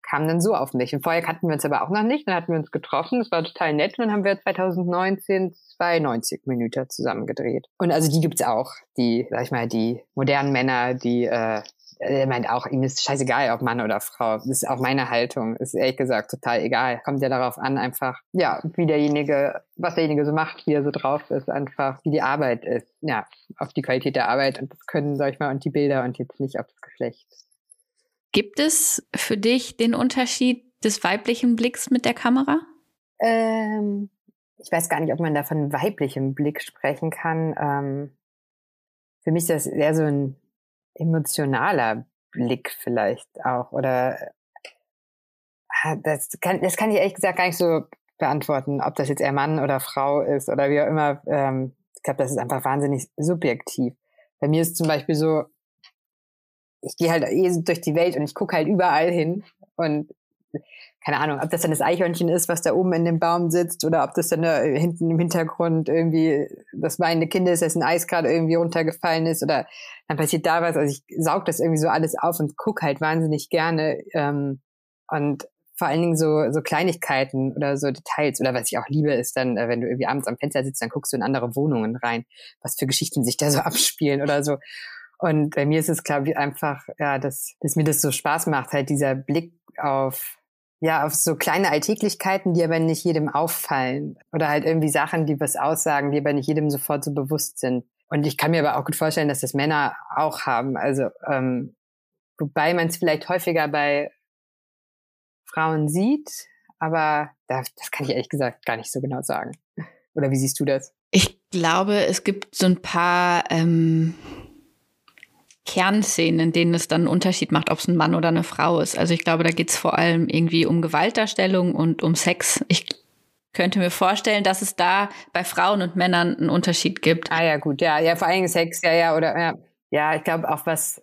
Speaker 3: kam dann so auf mich. Und vorher kannten wir uns aber auch noch nicht. Dann hatten wir uns getroffen. Das war total nett. Und dann haben wir 2019 zwei 90 Minuten zusammen gedreht. Und also die gibt's auch. Die, sag ich mal, die modernen Männer, die, äh, er meint auch, ihm ist scheißegal, ob Mann oder Frau. Das ist auch meine Haltung. Ist ehrlich gesagt total egal. Kommt ja darauf an, einfach, ja, wie derjenige, was derjenige so macht, wie er so drauf ist, einfach, wie die Arbeit ist. Ja, auf die Qualität der Arbeit und das Können, sag ich mal, und die Bilder und jetzt nicht auf das Geschlecht.
Speaker 2: Gibt es für dich den Unterschied des weiblichen Blicks mit der Kamera?
Speaker 3: Ähm, ich weiß gar nicht, ob man da von weiblichem Blick sprechen kann. Ähm, für mich ist das eher so ein emotionaler Blick vielleicht auch. Oder ah, das kann, das kann ich ehrlich gesagt gar nicht so beantworten, ob das jetzt eher Mann oder Frau ist oder wie auch immer. Ähm, ich glaube, das ist einfach wahnsinnig subjektiv. Bei mir ist zum Beispiel so, ich gehe halt eh durch die Welt und ich gucke halt überall hin und keine Ahnung, ob das dann das Eichhörnchen ist, was da oben in dem Baum sitzt oder ob das dann da hinten im Hintergrund irgendwie das weinende Kind ist, dessen Eis gerade irgendwie runtergefallen ist oder dann passiert da was. Also ich saug das irgendwie so alles auf und guck halt wahnsinnig gerne ähm, und vor allen Dingen so, so Kleinigkeiten oder so Details oder was ich auch liebe, ist dann, äh, wenn du irgendwie abends am Fenster sitzt, dann guckst du in andere Wohnungen rein, was für Geschichten sich da so abspielen oder so. Und bei mir ist es, glaube ich, einfach, ja, dass, dass mir das so Spaß macht, halt dieser Blick auf, ja, auf so kleine Alltäglichkeiten, die aber nicht jedem auffallen. Oder halt irgendwie Sachen, die was aussagen, die aber nicht jedem sofort so bewusst sind. Und ich kann mir aber auch gut vorstellen, dass das Männer auch haben. Also, ähm, wobei man es vielleicht häufiger bei Frauen sieht, aber das, das kann ich ehrlich gesagt gar nicht so genau sagen. Oder wie siehst du das?
Speaker 2: Ich glaube, es gibt so ein paar ähm, Kernszenen, in denen es dann einen Unterschied macht, ob es ein Mann oder eine Frau ist. Also ich glaube, da geht es vor allem irgendwie um Gewaltdarstellung und um Sex. Ich könnte mir vorstellen, dass es da bei Frauen und Männern einen Unterschied gibt.
Speaker 3: Ah ja, gut, ja, ja, vor allem Sex, ja, ja, oder ja, ja, ich glaube auch was,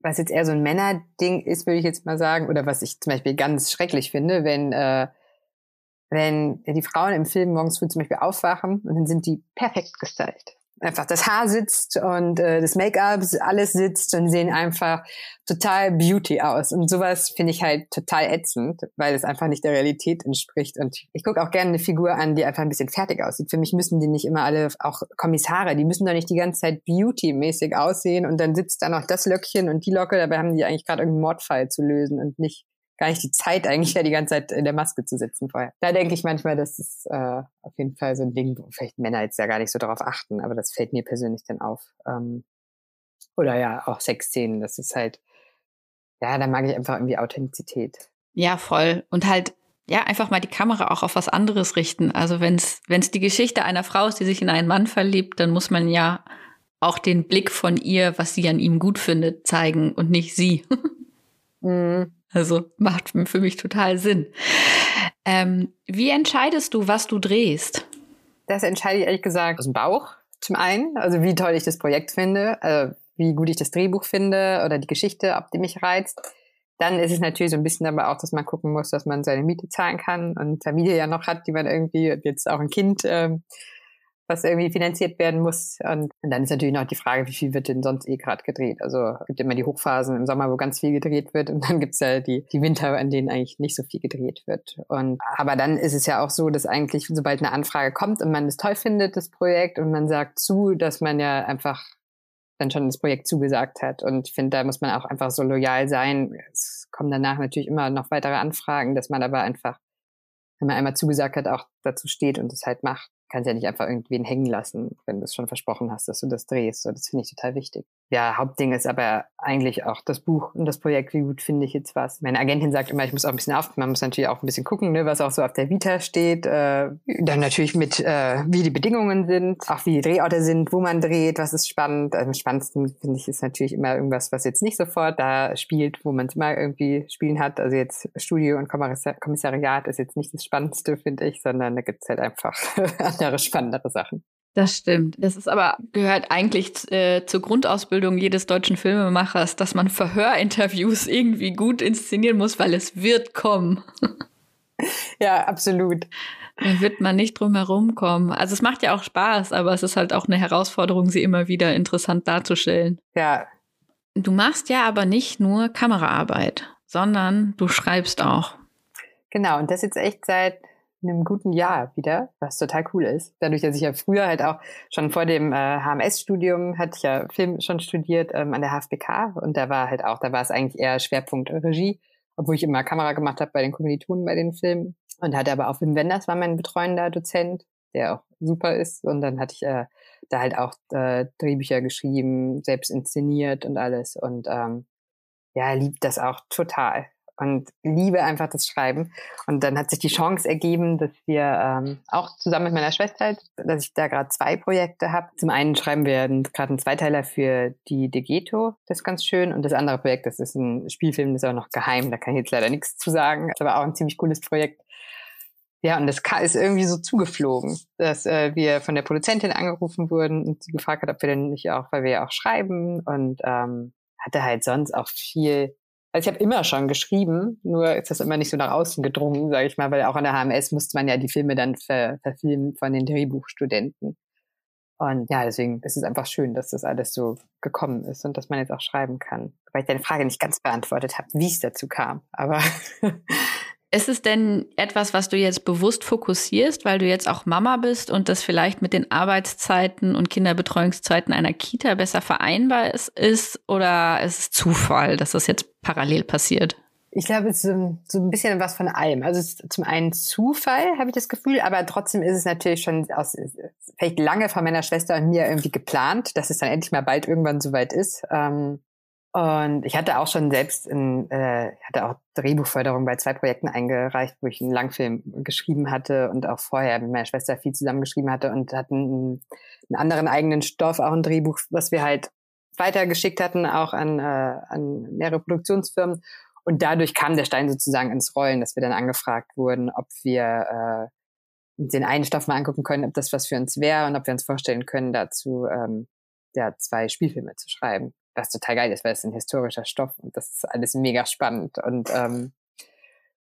Speaker 3: was jetzt eher so ein Männerding ist, würde ich jetzt mal sagen, oder was ich zum Beispiel ganz schrecklich finde, wenn äh, wenn die Frauen im Film morgens früh zum Beispiel aufwachen und dann sind die perfekt gestylt einfach das Haar sitzt und äh, das Make-up, alles sitzt und sehen einfach total Beauty aus. Und sowas finde ich halt total ätzend, weil es einfach nicht der Realität entspricht. Und ich gucke auch gerne eine Figur an, die einfach ein bisschen fertig aussieht. Für mich müssen die nicht immer alle, auch Kommissare, die müssen doch nicht die ganze Zeit Beauty-mäßig aussehen und dann sitzt da noch das Löckchen und die Locke, dabei haben die eigentlich gerade irgendeinen Mordfall zu lösen und nicht gar nicht die Zeit, eigentlich ja die ganze Zeit in der Maske zu sitzen vorher. Da denke ich manchmal, das ist äh, auf jeden Fall so ein Ding, wo vielleicht Männer jetzt ja gar nicht so darauf achten, aber das fällt mir persönlich dann auf. Ähm, oder ja, auch Sexszenen, das ist halt, ja, da mag ich einfach irgendwie Authentizität.
Speaker 2: Ja, voll. Und halt, ja, einfach mal die Kamera auch auf was anderes richten. Also wenn es wenn es die Geschichte einer Frau ist, die sich in einen Mann verliebt, dann muss man ja auch den Blick von ihr, was sie an ihm gut findet, zeigen und nicht sie.
Speaker 3: mhm.
Speaker 2: Also macht für mich total Sinn. Ähm, wie entscheidest du, was du drehst?
Speaker 3: Das entscheide ich ehrlich gesagt aus dem Bauch zum einen. Also wie toll ich das Projekt finde, äh, wie gut ich das Drehbuch finde oder die Geschichte, ob die mich reizt. Dann ist es natürlich so ein bisschen aber auch, dass man gucken muss, dass man seine Miete zahlen kann und Familie ja noch hat, die man irgendwie jetzt auch ein Kind ähm, was irgendwie finanziert werden muss. Und, und dann ist natürlich noch die Frage, wie viel wird denn sonst eh gerade gedreht? Also gibt immer die Hochphasen im Sommer, wo ganz viel gedreht wird und dann gibt's ja die, die Winter, an denen eigentlich nicht so viel gedreht wird. Und aber dann ist es ja auch so, dass eigentlich, sobald eine Anfrage kommt und man es toll findet, das Projekt, und man sagt zu, dass man ja einfach dann schon das Projekt zugesagt hat. Und ich finde, da muss man auch einfach so loyal sein. Es kommen danach natürlich immer noch weitere Anfragen, dass man aber einfach, wenn man einmal zugesagt hat, auch dazu steht und es halt macht kannst ja nicht einfach irgendwen hängen lassen, wenn du es schon versprochen hast, dass du das drehst. So, das finde ich total wichtig. Ja, Hauptding ist aber eigentlich auch das Buch und das Projekt, wie gut finde ich jetzt was. Meine Agentin sagt immer, ich muss auch ein bisschen auf, man muss natürlich auch ein bisschen gucken, ne, was auch so auf der Vita steht. Äh, dann natürlich mit, äh, wie die Bedingungen sind, auch wie die Drehorte sind, wo man dreht, was ist spannend. Also am spannendsten finde ich ist natürlich immer irgendwas, was jetzt nicht sofort da spielt, wo man es immer irgendwie spielen hat. Also jetzt Studio und Kommissariat ist jetzt nicht das Spannendste, finde ich, sondern da gibt es halt einfach andere spannendere Sachen.
Speaker 2: Das stimmt. Das ist aber gehört eigentlich äh, zur Grundausbildung jedes deutschen Filmemachers, dass man Verhörinterviews irgendwie gut inszenieren muss, weil es wird kommen.
Speaker 3: ja, absolut.
Speaker 2: Da wird man nicht drum herum kommen. Also es macht ja auch Spaß, aber es ist halt auch eine Herausforderung, sie immer wieder interessant darzustellen.
Speaker 3: Ja.
Speaker 2: Du machst ja aber nicht nur Kameraarbeit, sondern du schreibst auch.
Speaker 3: Genau, und das jetzt echt seit einem guten Jahr wieder, was total cool ist. Dadurch, dass ich ja früher halt auch schon vor dem äh, HMS-Studium hatte ich ja Film schon studiert ähm, an der HFBK und da war halt auch, da war es eigentlich eher Schwerpunkt Regie, obwohl ich immer Kamera gemacht habe bei den Kommilitonen bei den Filmen. Und hatte aber auch Wim Wenders war mein betreuender Dozent, der auch super ist. Und dann hatte ich äh, da halt auch äh, Drehbücher geschrieben, selbst inszeniert und alles. Und ähm, ja, liebt das auch total und liebe einfach das Schreiben. Und dann hat sich die Chance ergeben, dass wir ähm, auch zusammen mit meiner Schwester, dass ich da gerade zwei Projekte habe. Zum einen schreiben wir gerade einen Zweiteiler für die De Ghetto, das ist ganz schön. Und das andere Projekt, das ist ein Spielfilm, das ist auch noch geheim, da kann ich jetzt leider nichts zu sagen. Das ist aber auch ein ziemlich cooles Projekt. Ja, und das ist irgendwie so zugeflogen, dass äh, wir von der Produzentin angerufen wurden und sie gefragt hat, ob wir denn nicht auch, weil wir ja auch schreiben und ähm, hatte halt sonst auch viel also ich habe immer schon geschrieben, nur ist das immer nicht so nach außen gedrungen, sage ich mal, weil auch an der HMS musste man ja die Filme dann ver verfilmen von den Drehbuchstudenten. Und ja, deswegen ist es einfach schön, dass das alles so gekommen ist und dass man jetzt auch schreiben kann. Weil ich deine Frage nicht ganz beantwortet habe, wie es dazu kam. Aber
Speaker 2: Ist es denn etwas, was du jetzt bewusst fokussierst, weil du jetzt auch Mama bist und das vielleicht mit den Arbeitszeiten und Kinderbetreuungszeiten einer Kita besser vereinbar ist, ist oder ist es Zufall, dass das jetzt parallel passiert?
Speaker 3: Ich glaube, es ist so, ein bisschen was von allem. Also es ist zum einen Zufall, habe ich das Gefühl, aber trotzdem ist es natürlich schon aus vielleicht lange von meiner Schwester und mir irgendwie geplant, dass es dann endlich mal bald irgendwann soweit ist. Ähm, und ich hatte auch schon selbst in, äh, hatte auch Drehbuchförderung bei zwei Projekten eingereicht, wo ich einen Langfilm geschrieben hatte und auch vorher mit meiner Schwester viel zusammengeschrieben hatte und hatten einen, anderen eigenen Stoff, auch ein Drehbuch, was wir halt weitergeschickt hatten, auch an, äh, an mehrere Produktionsfirmen. Und dadurch kam der Stein sozusagen ins Rollen, dass wir dann angefragt wurden, ob wir äh, den einen Stoff mal angucken können, ob das was für uns wäre und ob wir uns vorstellen können, dazu ähm, ja, zwei Spielfilme zu schreiben was total geil ist, weil es ein historischer Stoff und das ist alles mega spannend und ähm,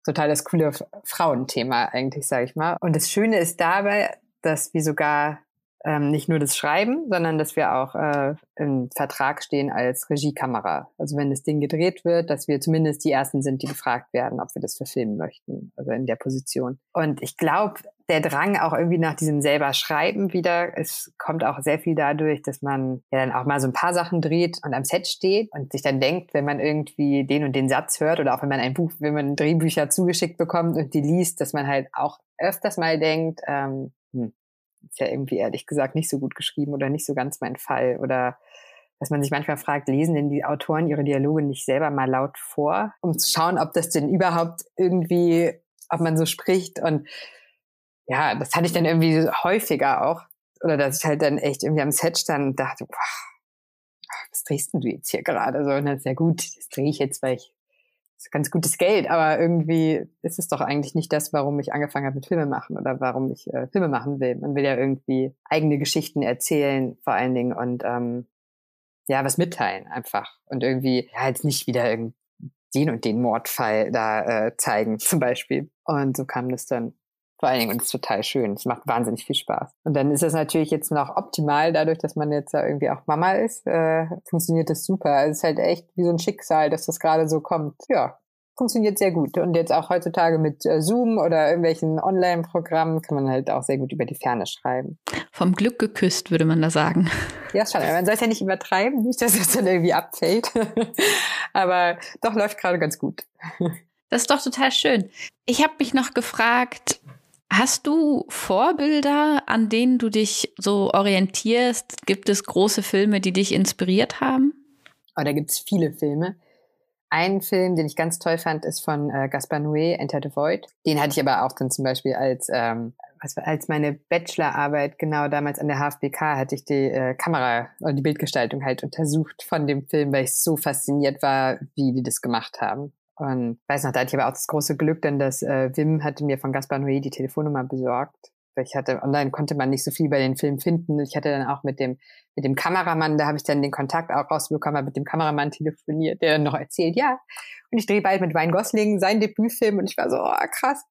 Speaker 3: total das coole Frauenthema eigentlich, sage ich mal. Und das Schöne ist dabei, dass wir sogar ähm, nicht nur das Schreiben, sondern dass wir auch äh, im Vertrag stehen als Regiekamera. Also wenn das Ding gedreht wird, dass wir zumindest die Ersten sind, die gefragt werden, ob wir das verfilmen möchten, also in der Position. Und ich glaube, der Drang auch irgendwie nach diesem selber Schreiben wieder, es kommt auch sehr viel dadurch, dass man ja dann auch mal so ein paar Sachen dreht und am Set steht und sich dann denkt, wenn man irgendwie den und den Satz hört oder auch wenn man ein Buch, wenn man Drehbücher zugeschickt bekommt und die liest, dass man halt auch öfters mal denkt, ähm, hm, ist ja irgendwie ehrlich gesagt nicht so gut geschrieben oder nicht so ganz mein Fall. Oder dass man sich manchmal fragt, lesen denn die Autoren ihre Dialoge nicht selber mal laut vor, um zu schauen, ob das denn überhaupt irgendwie, ob man so spricht? Und ja, das hatte ich dann irgendwie häufiger auch oder dass ich halt dann echt irgendwie am Set stand und dachte, boah, was drehst denn du jetzt hier gerade? So, und dann ist ja gut, das drehe ich jetzt, weil ich ist ganz gutes Geld, aber irgendwie ist es doch eigentlich nicht das, warum ich angefangen habe mit Filme machen oder warum ich äh, Filme machen will. Man will ja irgendwie eigene Geschichten erzählen, vor allen Dingen und ähm, ja, was mitteilen einfach und irgendwie ja jetzt nicht wieder den und den Mordfall da äh, zeigen zum Beispiel. Und so kam das dann vor allen Dingen und es ist total schön. Es macht wahnsinnig viel Spaß. Und dann ist es natürlich jetzt noch optimal, dadurch, dass man jetzt ja irgendwie auch Mama ist, äh, funktioniert das super. Also es ist halt echt wie so ein Schicksal, dass das gerade so kommt. Ja, funktioniert sehr gut. Und jetzt auch heutzutage mit äh, Zoom oder irgendwelchen Online-Programmen kann man halt auch sehr gut über die Ferne schreiben.
Speaker 2: Vom Glück geküsst, würde man da sagen.
Speaker 3: Ja, schon. Man soll es ja nicht übertreiben, nicht, dass es dann irgendwie abfällt. Aber doch läuft gerade ganz gut.
Speaker 2: Das ist doch total schön. Ich habe mich noch gefragt, Hast du Vorbilder, an denen du dich so orientierst? Gibt es große Filme, die dich inspiriert haben?
Speaker 3: Oh, da gibt es viele Filme. Ein Film, den ich ganz toll fand, ist von äh, Gaspar Noé, Enter the Void. Den hatte ich aber auch dann zum Beispiel als, ähm, was, als meine Bachelorarbeit, genau damals an der HFBK, hatte ich die äh, Kamera und die Bildgestaltung halt untersucht von dem Film, weil ich so fasziniert war, wie die das gemacht haben. Und weiß noch, da hatte ich aber auch das große Glück, denn das äh, Wim hatte mir von Gaspar Noé die Telefonnummer besorgt. Ich hatte, online konnte man nicht so viel bei den Film finden. Ich hatte dann auch mit dem, mit dem Kameramann, da habe ich dann den Kontakt auch rausbekommen, habe mit dem Kameramann telefoniert, der dann noch erzählt, ja, und ich drehe bald mit Ryan Gosling seinen Debütfilm und ich war so, oh, krass,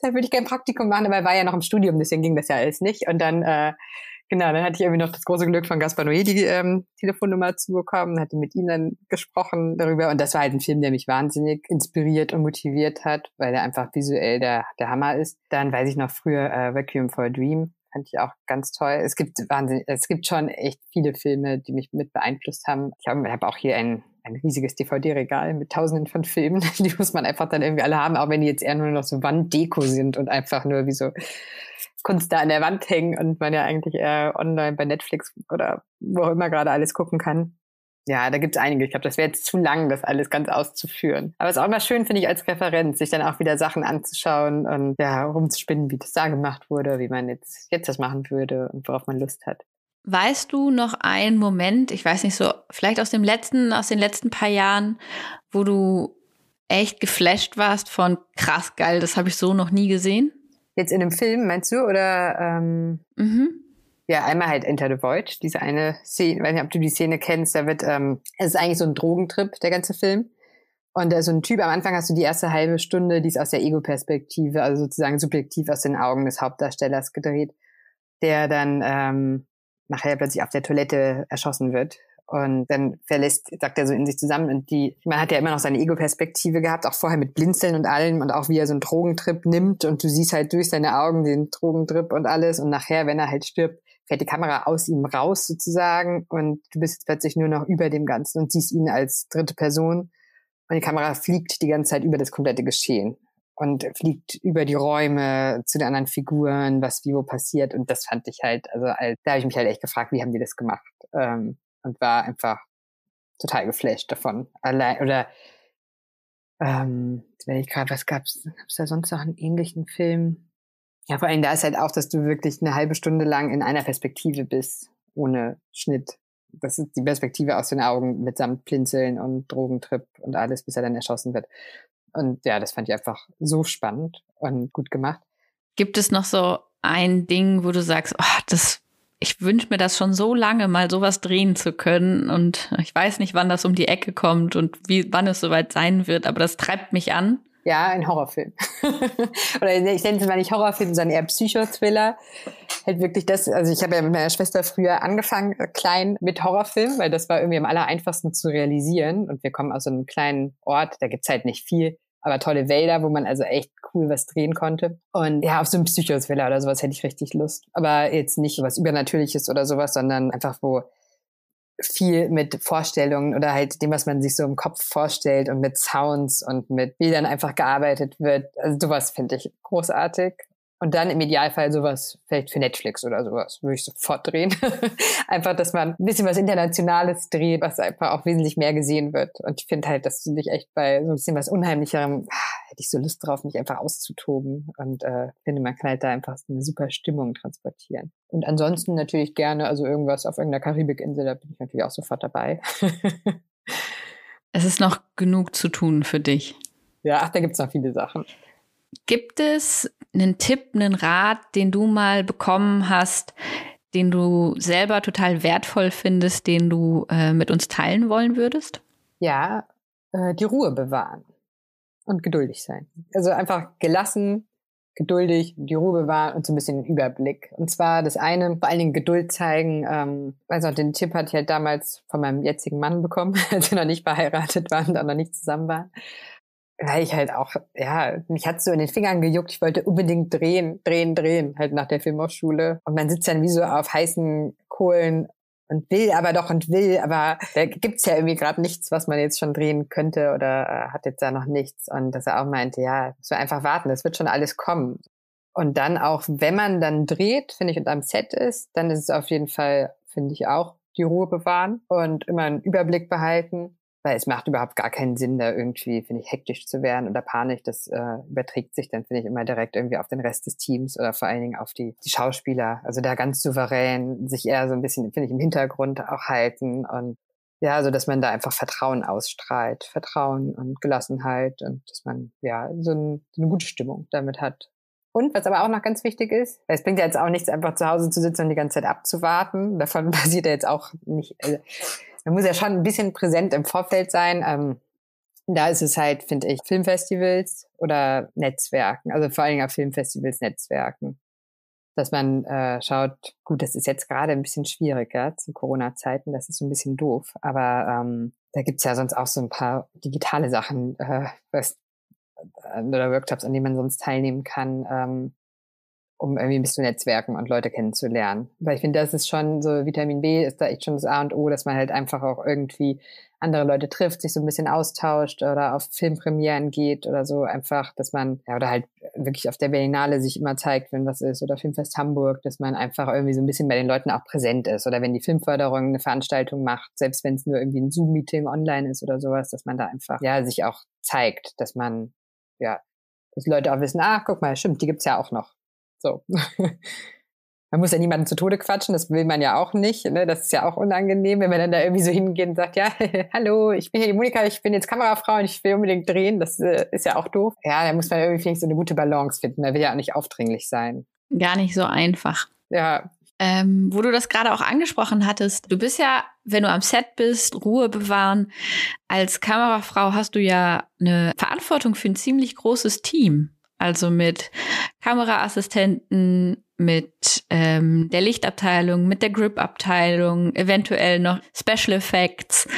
Speaker 3: da würde ich gerne Praktikum machen, aber er war ja noch im Studium, deswegen ging das ja alles nicht. Und dann äh, Genau, dann hatte ich irgendwie noch das große Glück von Gaspar Noé die ähm, Telefonnummer zu bekommen, hatte mit ihm dann gesprochen darüber und das war halt ein Film, der mich wahnsinnig inspiriert und motiviert hat, weil er einfach visuell der, der Hammer ist. Dann weiß ich noch früher äh, Requiem for a Dream, fand ich auch ganz toll. Es gibt wahnsinnig, es gibt schon echt viele Filme, die mich mit beeinflusst haben. Ich habe hab auch hier ein ein riesiges DVD-Regal mit tausenden von Filmen. Die muss man einfach dann irgendwie alle haben, auch wenn die jetzt eher nur noch so Wanddeko sind und einfach nur wie so Kunst da an der Wand hängen und man ja eigentlich eher online bei Netflix oder wo auch immer gerade alles gucken kann. Ja, da gibt es einige. Ich glaube, das wäre jetzt zu lang, das alles ganz auszuführen. Aber es ist auch immer schön, finde ich, als Referenz, sich dann auch wieder Sachen anzuschauen und ja, rumzuspinnen, wie das da gemacht wurde, wie man jetzt, jetzt das machen würde und worauf man Lust hat.
Speaker 2: Weißt du noch einen Moment, ich weiß nicht so, vielleicht aus dem letzten, aus den letzten paar Jahren, wo du echt geflasht warst von krass geil, das habe ich so noch nie gesehen?
Speaker 3: Jetzt in dem Film, meinst du? Oder ähm, mhm. ja, einmal halt Enter the Void, diese eine Szene, weiß nicht, ob du die Szene kennst, da wird, ähm, es ist eigentlich so ein Drogentrip, der ganze Film. Und da so ein Typ, am Anfang hast du die erste halbe Stunde, die ist aus der Ego-Perspektive, also sozusagen subjektiv aus den Augen des Hauptdarstellers gedreht, der dann ähm, nachher plötzlich auf der Toilette erschossen wird. Und dann verlässt, sagt er so in sich zusammen und die, man hat ja immer noch seine Ego-Perspektive gehabt, auch vorher mit Blinzeln und allem und auch wie er so einen Drogentrip nimmt. Und du siehst halt durch seine Augen den Drogentrip und alles. Und nachher, wenn er halt stirbt, fährt die Kamera aus ihm raus sozusagen. Und du bist jetzt plötzlich nur noch über dem Ganzen und siehst ihn als dritte Person. Und die Kamera fliegt die ganze Zeit über das komplette Geschehen und fliegt über die Räume zu den anderen Figuren, was wie wo passiert und das fand ich halt, also da habe ich mich halt echt gefragt, wie haben die das gemacht? Ähm, und war einfach total geflasht davon. Allein oder ähm, wenn ich gerade, was gab's, gab's da sonst noch einen ähnlichen Film? Ja, vor allem da ist halt auch, dass du wirklich eine halbe Stunde lang in einer Perspektive bist, ohne Schnitt. Das ist die Perspektive aus den Augen mitsamt Blinzeln und Drogentrip und alles, bis er dann erschossen wird. Und ja, das fand ich einfach so spannend und gut gemacht.
Speaker 2: Gibt es noch so ein Ding, wo du sagst, oh, das ich wünsche mir das schon so lange, mal sowas drehen zu können. Und ich weiß nicht, wann das um die Ecke kommt und wie, wann es soweit sein wird, aber das treibt mich an.
Speaker 3: Ja, ein Horrorfilm. Oder ich nenne es mal nicht Horrorfilm, sondern eher Psychothriller. Halt wirklich das, also ich habe ja mit meiner Schwester früher angefangen, äh, klein mit Horrorfilm, weil das war irgendwie am aller einfachsten zu realisieren. Und wir kommen aus so einem kleinen Ort, da gibt's halt nicht viel aber tolle Wälder, wo man also echt cool was drehen konnte. Und ja, auf so einem Psychos-Villa oder sowas hätte ich richtig Lust. Aber jetzt nicht was Übernatürliches oder sowas, sondern einfach, wo viel mit Vorstellungen oder halt dem, was man sich so im Kopf vorstellt und mit Sounds und mit Bildern einfach gearbeitet wird. Also sowas finde ich großartig. Und dann im Idealfall sowas vielleicht für Netflix oder sowas würde ich sofort drehen. einfach, dass man ein bisschen was Internationales dreht, was einfach auch wesentlich mehr gesehen wird. Und ich finde halt, dass du dich echt bei so ein bisschen was Unheimlicherem, ah, hätte ich so Lust drauf, mich einfach auszutoben. Und äh, finde, man kann halt da einfach eine super Stimmung transportieren. Und ansonsten natürlich gerne, also irgendwas auf irgendeiner Karibikinsel, da bin ich natürlich auch sofort dabei.
Speaker 2: es ist noch genug zu tun für dich.
Speaker 3: Ja, ach, da gibt's noch viele Sachen.
Speaker 2: Gibt es einen Tipp, einen Rat, den du mal bekommen hast, den du selber total wertvoll findest, den du äh, mit uns teilen wollen würdest?
Speaker 3: Ja, äh, die Ruhe bewahren und geduldig sein. Also einfach gelassen, geduldig, die Ruhe bewahren und so ein bisschen den Überblick. Und zwar das eine, vor allen Dingen Geduld zeigen. Ähm, also den Tipp hatte ich halt damals von meinem jetzigen Mann bekommen, als wir noch nicht verheiratet waren und auch noch nicht zusammen waren weil ich halt auch, ja, mich hat so in den Fingern gejuckt. Ich wollte unbedingt drehen, drehen, drehen, halt nach der Filmhochschule. Und man sitzt dann wie so auf heißen Kohlen und will aber doch und will, aber da gibt's ja irgendwie gerade nichts, was man jetzt schon drehen könnte oder äh, hat jetzt da noch nichts. Und dass er auch meinte, ja, so einfach warten, es wird schon alles kommen. Und dann auch, wenn man dann dreht, finde ich, und am Set ist, dann ist es auf jeden Fall, finde ich auch, die Ruhe bewahren und immer einen Überblick behalten weil es macht überhaupt gar keinen Sinn, da irgendwie, finde ich, hektisch zu werden oder panisch. Das äh, überträgt sich dann, finde ich, immer direkt irgendwie auf den Rest des Teams oder vor allen Dingen auf die, die Schauspieler. Also da ganz souverän sich eher so ein bisschen, finde ich, im Hintergrund auch halten und ja, so dass man da einfach Vertrauen ausstrahlt, Vertrauen und Gelassenheit und dass man ja so, ein, so eine gute Stimmung damit hat. Und was aber auch noch ganz wichtig ist, es bringt ja jetzt auch nichts, einfach zu Hause zu sitzen und die ganze Zeit abzuwarten. Davon passiert ja jetzt auch nicht. Also, man muss ja schon ein bisschen präsent im Vorfeld sein. Ähm, da ist es halt, finde ich, Filmfestivals oder Netzwerken, also vor allen Dingen auf Filmfestivals Netzwerken. Dass man äh, schaut, gut, das ist jetzt gerade ein bisschen schwieriger zu Corona-Zeiten, das ist so ein bisschen doof, aber ähm, da gibt's ja sonst auch so ein paar digitale Sachen äh, was, äh, oder Workshops, an denen man sonst teilnehmen kann. Ähm, um irgendwie ein bisschen Netzwerken und Leute kennenzulernen. Weil ich finde, das ist schon so, Vitamin B ist da echt schon das A und O, dass man halt einfach auch irgendwie andere Leute trifft, sich so ein bisschen austauscht oder auf Filmpremieren geht oder so einfach, dass man, ja, oder halt wirklich auf der Berlinale sich immer zeigt, wenn was ist, oder Filmfest Hamburg, dass man einfach irgendwie so ein bisschen bei den Leuten auch präsent ist oder wenn die Filmförderung eine Veranstaltung macht, selbst wenn es nur irgendwie ein Zoom-Meeting online ist oder sowas, dass man da einfach, ja, sich auch zeigt, dass man, ja, dass Leute auch wissen, ah, guck mal, stimmt, die gibt's ja auch noch. So. man muss ja niemanden zu Tode quatschen, das will man ja auch nicht. Ne? Das ist ja auch unangenehm, wenn man dann da irgendwie so hingeht und sagt, ja, hallo, ich bin hier die Monika, ich bin jetzt Kamerafrau und ich will unbedingt drehen. Das äh, ist ja auch doof. Ja, da muss man irgendwie vielleicht so eine gute Balance finden. Man will ja auch nicht aufdringlich sein.
Speaker 2: Gar nicht so einfach.
Speaker 3: Ja.
Speaker 2: Ähm, wo du das gerade auch angesprochen hattest, du bist ja, wenn du am Set bist, Ruhe bewahren. Als Kamerafrau hast du ja eine Verantwortung für ein ziemlich großes Team. Also mit Kameraassistenten, mit ähm, der Lichtabteilung, mit der Grip-Abteilung, eventuell noch Special Effects.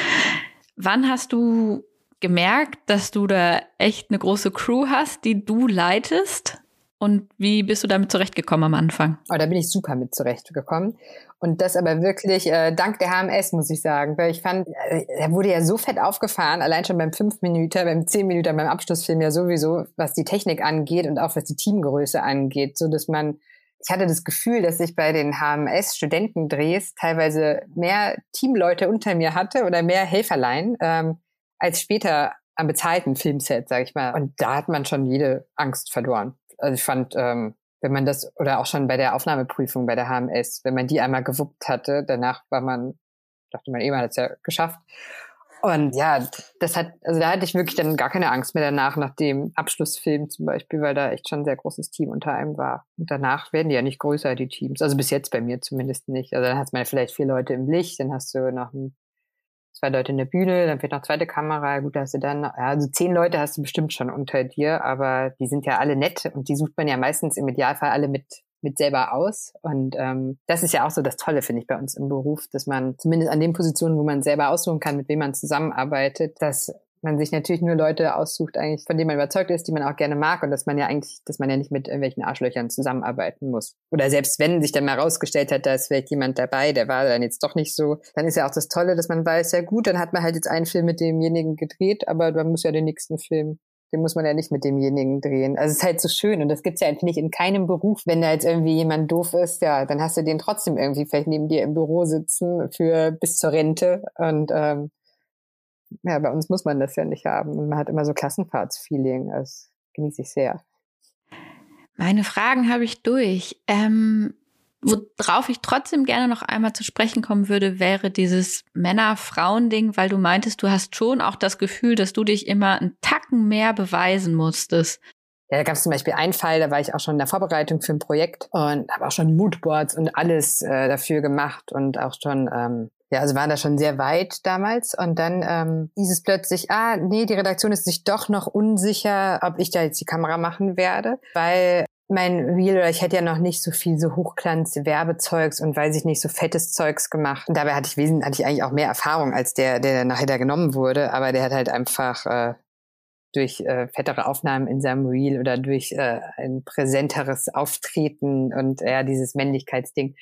Speaker 2: Wann hast du gemerkt, dass du da echt eine große Crew hast, die du leitest? Und wie bist du damit zurechtgekommen am Anfang?
Speaker 3: Oh, da bin ich super mit zurechtgekommen. Und das aber wirklich äh, dank der HMS, muss ich sagen. Weil ich fand, äh, er wurde ja so fett aufgefahren, allein schon beim 5 Minuten, beim 10 Minuten, beim Abschlussfilm ja sowieso, was die Technik angeht und auch was die Teamgröße angeht, so dass man ich hatte das Gefühl, dass ich bei den HMS-Studentendrehs teilweise mehr Teamleute unter mir hatte oder mehr Helferlein ähm, als später am bezahlten Filmset, sag ich mal. Und da hat man schon jede Angst verloren also ich fand, ähm, wenn man das, oder auch schon bei der Aufnahmeprüfung bei der HMS, wenn man die einmal gewuppt hatte, danach war man, dachte man, eh, man hat es ja geschafft. Und ja, das hat, also da hatte ich wirklich dann gar keine Angst mehr danach, nach dem Abschlussfilm zum Beispiel, weil da echt schon ein sehr großes Team unter einem war. Und danach werden die ja nicht größer, die Teams. Also bis jetzt bei mir zumindest nicht. Also dann hast man vielleicht vier Leute im Licht, dann hast du noch ein zwei Leute in der Bühne, dann fehlt noch zweite Kamera, gut, hast du dann, ja, also zehn Leute hast du bestimmt schon unter dir, aber die sind ja alle nett und die sucht man ja meistens im Idealfall alle mit mit selber aus. Und ähm, das ist ja auch so das Tolle, finde ich, bei uns im Beruf, dass man zumindest an den Positionen, wo man selber aussuchen kann, mit wem man zusammenarbeitet, dass man sich natürlich nur Leute aussucht, eigentlich, von denen man überzeugt ist, die man auch gerne mag und dass man ja eigentlich, dass man ja nicht mit irgendwelchen Arschlöchern zusammenarbeiten muss. Oder selbst wenn sich dann mal rausgestellt hat, da ist vielleicht jemand dabei, der war dann jetzt doch nicht so, dann ist ja auch das Tolle, dass man weiß, ja gut, dann hat man halt jetzt einen Film mit demjenigen gedreht, aber man muss ja den nächsten Film den muss man ja nicht mit demjenigen drehen. Also es ist halt so schön und das gibt's ja eigentlich nicht in keinem Beruf. Wenn da jetzt irgendwie jemand doof ist, ja, dann hast du den trotzdem irgendwie vielleicht neben dir im Büro sitzen für bis zur Rente und ähm, ja, bei uns muss man das ja nicht haben. Und man hat immer so Klassenfahrtsfeeling. Das genieße ich sehr.
Speaker 2: Meine Fragen habe ich durch. Ähm, worauf ich trotzdem gerne noch einmal zu sprechen kommen würde, wäre dieses Männer-Frauen-Ding, weil du meintest, du hast schon auch das Gefühl, dass du dich immer einen Tacken mehr beweisen musstest.
Speaker 3: Ja, da gab es zum Beispiel einen Fall, da war ich auch schon in der Vorbereitung für ein Projekt und habe auch schon Moodboards und alles äh, dafür gemacht und auch schon ähm, ja, also waren da schon sehr weit damals. Und dann ähm, hieß es plötzlich, ah, nee, die Redaktion ist sich doch noch unsicher, ob ich da jetzt die Kamera machen werde, weil mein Reel oder ich hätte ja noch nicht so viel so Hochglanz-Werbezeugs und weiß ich nicht, so fettes Zeugs gemacht. Und dabei hatte ich wesentlich, hatte ich eigentlich auch mehr Erfahrung als der, der nachher da genommen wurde, aber der hat halt einfach äh, durch äh, fettere Aufnahmen in seinem Reel oder durch äh, ein präsenteres Auftreten und ja, dieses Männlichkeitsding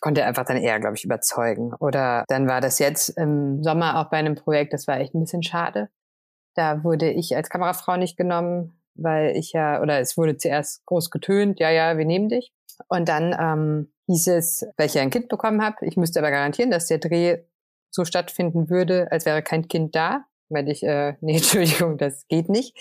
Speaker 3: konnte er einfach dann eher, glaube ich, überzeugen. Oder dann war das jetzt im Sommer auch bei einem Projekt, das war echt ein bisschen schade. Da wurde ich als Kamerafrau nicht genommen, weil ich ja, oder es wurde zuerst groß getönt, ja, ja, wir nehmen dich. Und dann ähm, hieß es, weil ich ja ein Kind bekommen habe, ich müsste aber garantieren, dass der Dreh so stattfinden würde, als wäre kein Kind da. Weil ich, äh, nee, Entschuldigung, das geht nicht.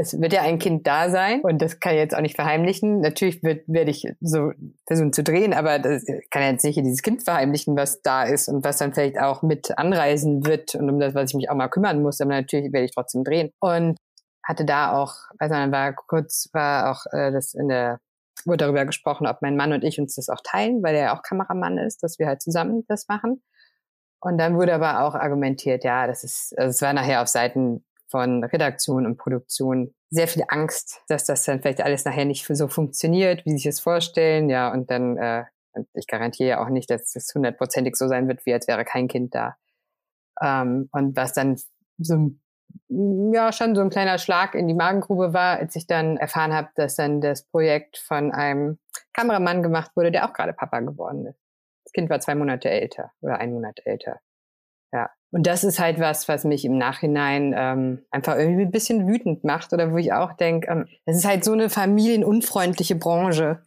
Speaker 3: Es wird ja ein Kind da sein und das kann ich jetzt auch nicht verheimlichen. Natürlich wird, werde ich so versuchen zu drehen, aber das kann ja jetzt nicht dieses Kind verheimlichen, was da ist und was dann vielleicht auch mit anreisen wird und um das, was ich mich auch mal kümmern muss. Aber natürlich werde ich trotzdem drehen. Und hatte da auch, also dann war kurz, war auch äh, das in der wurde darüber gesprochen, ob mein Mann und ich uns das auch teilen, weil er ja auch Kameramann ist, dass wir halt zusammen das machen. Und dann wurde aber auch argumentiert, ja, das ist, also es war nachher auf Seiten von Redaktion und Produktion sehr viel Angst, dass das dann vielleicht alles nachher nicht so funktioniert, wie sie sich es vorstellen. Ja, und dann, äh, ich garantiere auch nicht, dass es hundertprozentig so sein wird, wie als wäre kein Kind da. Ähm, und was dann so ja schon so ein kleiner Schlag in die Magengrube war, als ich dann erfahren habe, dass dann das Projekt von einem Kameramann gemacht wurde, der auch gerade Papa geworden ist. Das Kind war zwei Monate älter oder ein Monat älter. Und das ist halt was, was mich im Nachhinein ähm, einfach irgendwie ein bisschen wütend macht oder wo ich auch denke, ähm, ist halt so eine familienunfreundliche Branche,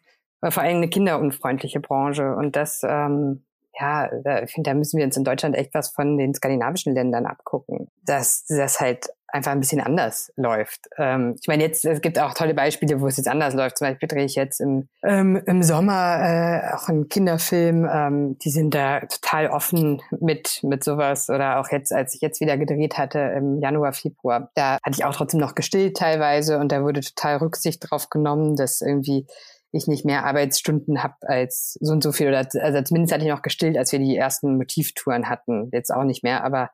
Speaker 3: vor allem eine kinderunfreundliche Branche. Und das, ähm, ja, ich finde, da müssen wir uns in Deutschland echt was von den skandinavischen Ländern abgucken, dass das halt einfach ein bisschen anders läuft. Ähm, ich meine, jetzt, es gibt auch tolle Beispiele, wo es jetzt anders läuft. Zum Beispiel drehe ich jetzt im, ähm, im Sommer äh, auch einen Kinderfilm. Ähm, die sind da total offen mit, mit sowas. Oder auch jetzt, als ich jetzt wieder gedreht hatte, im Januar, Februar, da hatte ich auch trotzdem noch gestillt teilweise und da wurde total Rücksicht drauf genommen, dass irgendwie ich nicht mehr Arbeitsstunden habe als so und so viel. Oder also zumindest hatte ich noch gestillt, als wir die ersten Motivtouren hatten. Jetzt auch nicht mehr, aber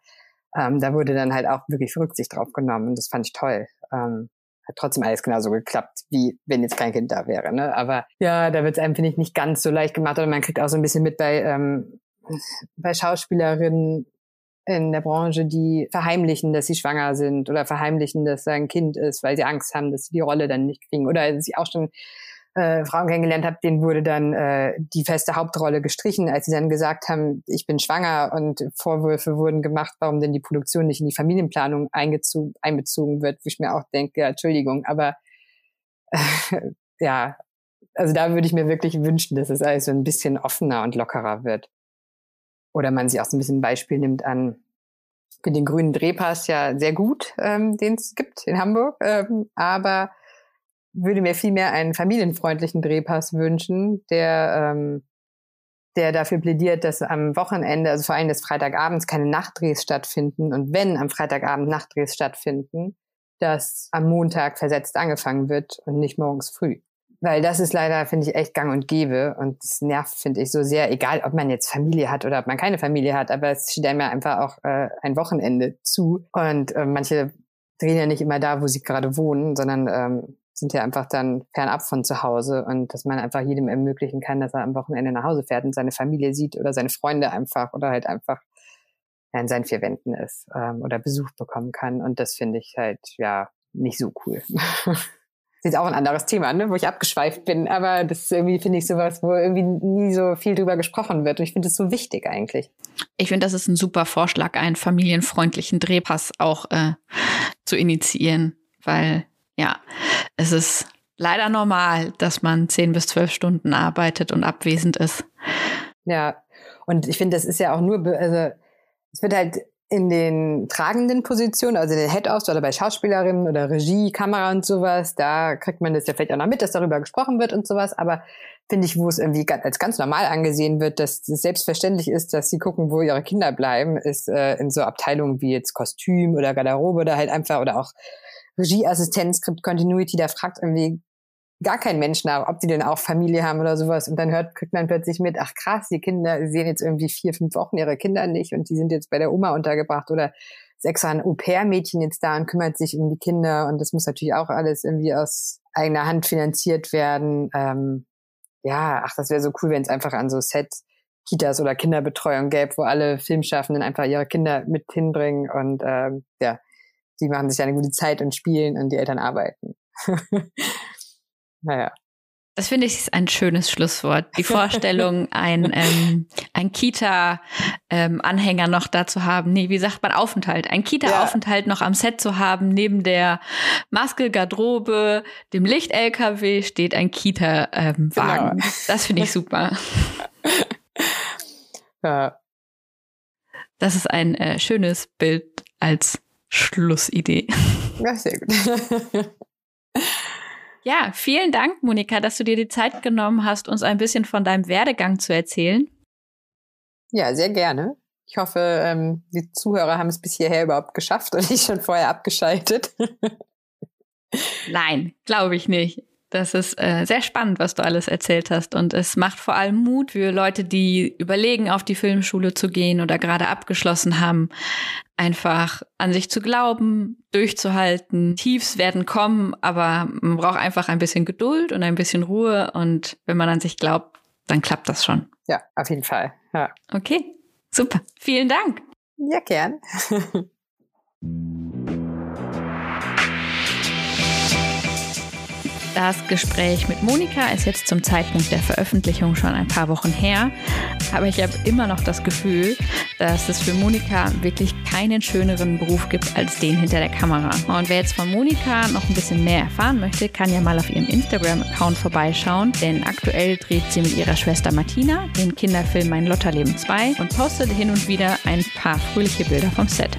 Speaker 3: ähm, da wurde dann halt auch wirklich Rücksicht drauf genommen und das fand ich toll. Ähm, hat trotzdem alles genauso geklappt, wie wenn jetzt kein Kind da wäre. Ne? Aber ja, da wird es einem, finde ich, nicht ganz so leicht gemacht. Oder man kriegt auch so ein bisschen mit bei, ähm, bei Schauspielerinnen in der Branche, die verheimlichen, dass sie schwanger sind oder verheimlichen, dass da ein Kind ist, weil sie Angst haben, dass sie die Rolle dann nicht kriegen. Oder sie auch schon äh, Frauen kennengelernt habe, denen wurde dann äh, die feste Hauptrolle gestrichen, als sie dann gesagt haben, ich bin schwanger und Vorwürfe wurden gemacht, warum denn die Produktion nicht in die Familienplanung einbezogen wird, wo ich mir auch denke, ja, Entschuldigung, aber äh, ja, also da würde ich mir wirklich wünschen, dass es alles so ein bisschen offener und lockerer wird. Oder man sich auch so ein bisschen Beispiel nimmt an den grünen Drehpass ja sehr gut, ähm, den es gibt in Hamburg, ähm, aber würde mir viel mehr einen familienfreundlichen Drehpass wünschen, der, ähm, der dafür plädiert, dass am Wochenende, also vor allem des Freitagabends, keine Nachtdrehs stattfinden. Und wenn am Freitagabend Nachtdrehs stattfinden, dass am Montag versetzt angefangen wird und nicht morgens früh. Weil das ist leider, finde ich, echt gang und gäbe. Und es nervt, finde ich, so sehr, egal ob man jetzt Familie hat oder ob man keine Familie hat, aber es steht einem ja einfach auch äh, ein Wochenende zu. Und äh, manche drehen ja nicht immer da, wo sie gerade wohnen, sondern ähm, sind ja einfach dann fernab von zu Hause und dass man einfach jedem ermöglichen kann, dass er am Wochenende nach Hause fährt und seine Familie sieht oder seine Freunde einfach oder halt einfach in seinen vier Wänden ist ähm, oder Besuch bekommen kann. Und das finde ich halt ja nicht so cool. das ist auch ein anderes Thema, ne, wo ich abgeschweift bin, aber das irgendwie finde ich sowas, wo irgendwie nie so viel drüber gesprochen wird. Und ich finde es so wichtig eigentlich.
Speaker 2: Ich finde, das ist ein super Vorschlag, einen familienfreundlichen Drehpass auch äh, zu initiieren, weil ja, es ist leider normal, dass man zehn bis zwölf Stunden arbeitet und abwesend ist.
Speaker 3: Ja, und ich finde, das ist ja auch nur, also es wird halt in den tragenden Positionen, also in den Head-Offs oder bei Schauspielerinnen oder Regie, Kamera und sowas, da kriegt man das ja vielleicht auch noch mit, dass darüber gesprochen wird und sowas, aber finde ich, wo es irgendwie als ganz normal angesehen wird, dass es selbstverständlich ist, dass sie gucken, wo ihre Kinder bleiben, ist äh, in so Abteilungen wie jetzt Kostüm oder Garderobe oder halt einfach oder auch Regieassistenz, Script Continuity, da fragt irgendwie gar kein Mensch nach, ob die denn auch Familie haben oder sowas. Und dann hört, kriegt man plötzlich mit, ach krass, die Kinder sehen jetzt irgendwie vier, fünf Wochen ihre Kinder nicht und die sind jetzt bei der Oma untergebracht oder ist extra ein Au-pair-Mädchen jetzt da und kümmert sich um die Kinder und das muss natürlich auch alles irgendwie aus eigener Hand finanziert werden. Ähm, ja, ach, das wäre so cool, wenn es einfach an so Sets Kitas oder Kinderbetreuung gäbe, wo alle Filmschaffenden einfach ihre Kinder mit hinbringen und ähm, ja, die machen sich eine gute Zeit und spielen und die Eltern arbeiten. naja.
Speaker 2: Das finde ich ist ein schönes Schlusswort. Die Vorstellung, ein, ähm, ein Kita-Anhänger ähm, noch da zu haben. Nee, wie sagt man Aufenthalt? Ein Kita-Aufenthalt ja. noch am Set zu haben. Neben der Maske, Garderobe, dem Licht-LKW steht ein Kita-Wagen. Ähm, genau. Das finde ich super. ja. Das ist ein äh, schönes Bild als Schlussidee.
Speaker 3: Ja, sehr gut.
Speaker 2: Ja, vielen Dank, Monika, dass du dir die Zeit genommen hast, uns ein bisschen von deinem Werdegang zu erzählen.
Speaker 3: Ja, sehr gerne. Ich hoffe, ähm, die Zuhörer haben es bis hierher überhaupt geschafft und nicht schon vorher abgeschaltet.
Speaker 2: Nein, glaube ich nicht. Das ist äh, sehr spannend, was du alles erzählt hast. Und es macht vor allem Mut für Leute, die überlegen, auf die Filmschule zu gehen oder gerade abgeschlossen haben, einfach an sich zu glauben, durchzuhalten. Tiefs werden kommen, aber man braucht einfach ein bisschen Geduld und ein bisschen Ruhe. Und wenn man an sich glaubt, dann klappt das schon.
Speaker 3: Ja, auf jeden Fall. Ja.
Speaker 2: Okay, super. Vielen Dank.
Speaker 3: Ja, gern.
Speaker 2: Das Gespräch mit Monika ist jetzt zum Zeitpunkt der Veröffentlichung schon ein paar Wochen her, aber ich habe immer noch das Gefühl, dass es für Monika wirklich keinen schöneren Beruf gibt als den hinter der Kamera. Und wer jetzt von Monika noch ein bisschen mehr erfahren möchte, kann ja mal auf ihrem Instagram-Account vorbeischauen, denn aktuell dreht sie mit ihrer Schwester Martina den Kinderfilm Mein Lotterleben 2 und postet hin und wieder ein paar fröhliche Bilder vom Set.